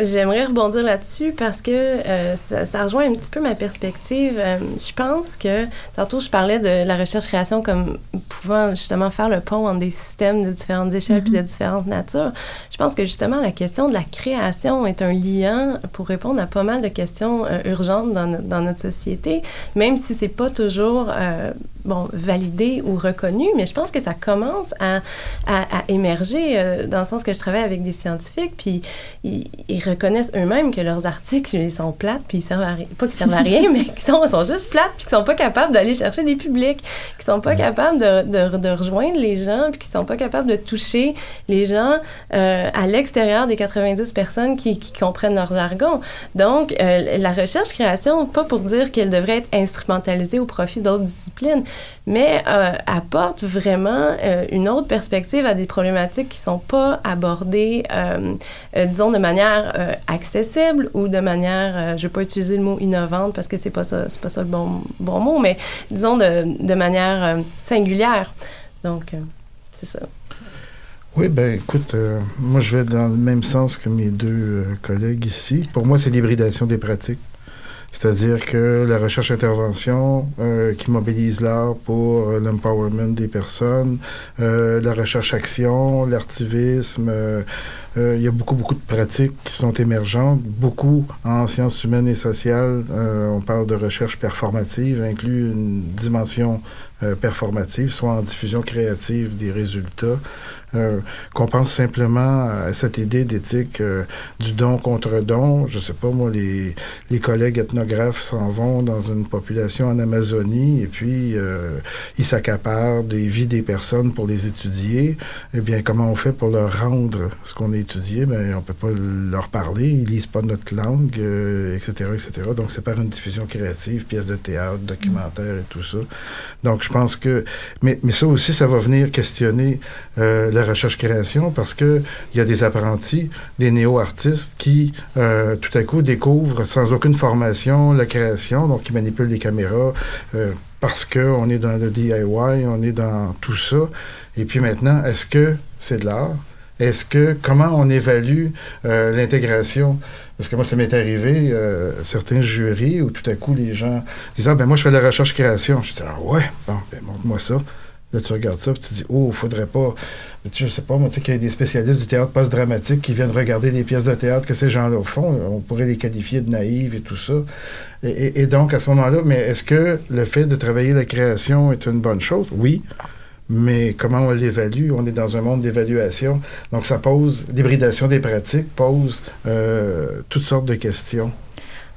J'aimerais rebondir là-dessus parce que euh, ça, rejoint un petit peu ma perspective. Euh, je pense que, tantôt, je parlais de la recherche-création comme pouvant justement faire le pont entre des systèmes de différentes échelles puis de mm-hmm. différentes natures. Je pense que justement, la question de la création est un lien pour répondre à pas mal de questions euh, urgentes dans, dans, notre société, même si c'est pas toujours bon, validé ou reconnu, mais je pense que ça commence à, à, émerger dans le sens que je travaille avec des scientifiques, puis ils, ils reconnaissent eux-mêmes que leurs articles, ils sont plates, puis ils servent à rien. Pas qu'ils servent à rien, mais qu'ils sont, sont juste plates, puis qu'ils sont pas capables d'aller chercher des publics, qu'ils sont pas capables de, de, de, rejoindre les gens, puis qu'ils sont pas capables de toucher les gens euh, à l'extérieur des 90 personnes qui, qui, comprennent leur jargon. Donc, euh, la recherche-création, pas pour dire qu'elle devrait être instrumentalisée au profit d'autres disciplines, mais euh, apporte vraiment une autre perspective à des problématiques qui sont pas abordées, disons, de manière euh, accessible ou de manière, je vais pas utiliser le mot innovante parce que c'est pas ça, pas ça le bon, bon mot, mais disons de, de manière singulière. Donc, c'est ça. Oui, ben écoute, euh, moi je vais dans le même sens que mes deux euh, collègues ici. Pour moi, c'est l'hybridation des pratiques. C'est-à-dire que la recherche-intervention euh, qui mobilise l'art pour euh, l'empowerment des personnes, euh, la recherche-action, l'artivisme, il y a beaucoup, beaucoup de pratiques qui sont émergentes, beaucoup en sciences humaines et sociales. on parle de recherche performative, inclut une dimension performative, soit en diffusion créative des résultats, euh, qu'on pense simplement à cette idée d'éthique euh, du don contre don. Je sais pas, moi, les, les collègues ethnographes s'en vont dans une population en Amazonie et puis euh, ils s'accaparent des vies des personnes pour les étudier. Eh bien, comment on fait pour leur rendre ce qu'on a étudié? Ben, on peut pas leur parler, ils lisent pas notre langue, etc., etc. Donc, c'est par une diffusion créative, pièces de théâtre, documentaires et tout ça. Donc, je pense que... Mais, mais ça aussi, ça va venir questionner euh, recherche-création parce que il y a des apprentis, des néo-artistes qui, euh, tout à coup, découvrent sans aucune formation la création, donc ils manipulent les caméras euh, parce qu'on est dans le DIY, on est dans tout ça. Et puis maintenant, est-ce que c'est de l'art? Est-ce que, comment on évalue euh, l'intégration? Parce que moi, ça m'est arrivé, certains jurys où tout à coup, les gens disent, ah ben moi, je fais de la recherche-création. Je dis, ah ouais, bon, ben montre-moi ça. Là, tu regardes ça, puis tu dis, oh, faudrait pas. Je sais pas, moi, tu sais, qu'il y a des spécialistes du théâtre post-dramatique qui viennent regarder les pièces de théâtre que ces gens-là font. On pourrait les qualifier de naïves et tout ça. Et donc, à ce moment-là, mais est-ce que le fait de travailler la création est une bonne chose? Oui. Mais comment on l'évalue? On est dans un monde d'évaluation. Donc, ça pose, l'hybridation des pratiques pose euh, toutes sortes de questions.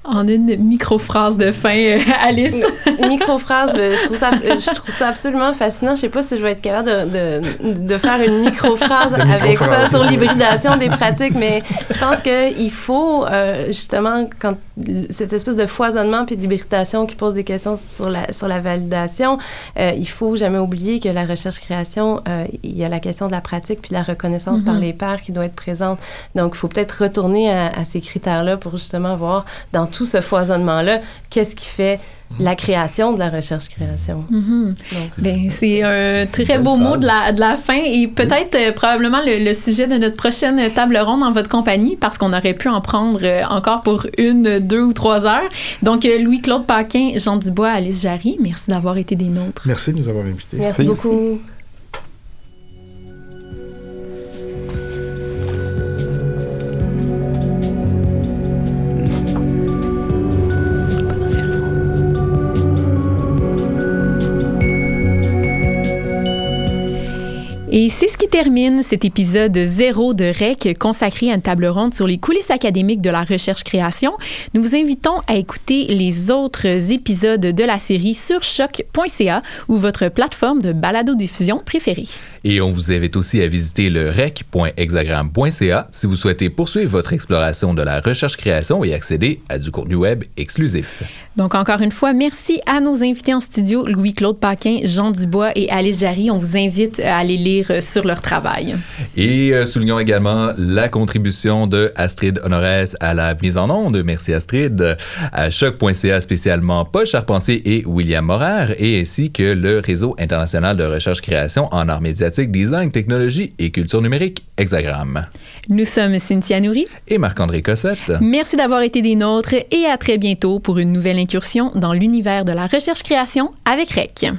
En une micro-phrase de fin, euh, Alice. micro-phrase, je, trouve ça, je trouve ça absolument fascinant. Je sais pas si je vais être capable de, de, de faire une micro-phrase avec ça sur l'hybridation des pratiques, mais je pense qu'il faut euh, justement, quand cette espèce de foisonnement puis d'hybridation qui pose des questions sur la, sur la validation, euh, il faut jamais oublier que la recherche-création, euh, il y a la question de la pratique puis de la reconnaissance mm -hmm. par les pairs qui doit être présente. Donc, il faut peut-être retourner à, à ces critères-là pour justement voir dans tout ce foisonnement-là, qu'est-ce qui fait la création de la recherche-création. Mm -hmm. c'est un très beau mot de la, de la fin et peut-être euh, probablement le, le, sujet de notre prochaine table ronde en votre compagnie parce qu'on aurait pu en prendre euh, encore pour une, deux ou trois heures. Donc, euh, Louis-Claude Paquin, Jean Dubois, Alice Jarry, merci d'avoir été des nôtres. Merci de nous avoir invités. Merci, merci. beaucoup. Et c'est termine cet épisode zéro de REC consacré à une table ronde sur les coulisses académiques de la recherche-création. Nous vous invitons à écouter les autres épisodes de la série sur choc.ca ou votre plateforme de balado-diffusion préférée. Et on vous invite aussi à visiter le rec.hexagram.ca si vous souhaitez poursuivre votre exploration de la recherche-création et accéder à du contenu web exclusif. Donc, encore une fois, merci à nos invités en studio, Louis-Claude Paquin, Jean Dubois et Alice Jarry. On vous invite à aller lire sur leur travail. Et euh, soulignons également la contribution de Astrid Honorès à la mise en onde. Merci Astrid. À choc.ca spécialement Paul Charpentier et William Morer, et ainsi que le réseau international de recherche-création en arts médiatiques, design, technologie et culture numérique, Hexagram. Nous sommes Cynthia Nouri et Marc-André Cossette. Merci d'avoir été des nôtres et à très bientôt pour une nouvelle incursion dans l'univers de la recherche-création avec REC.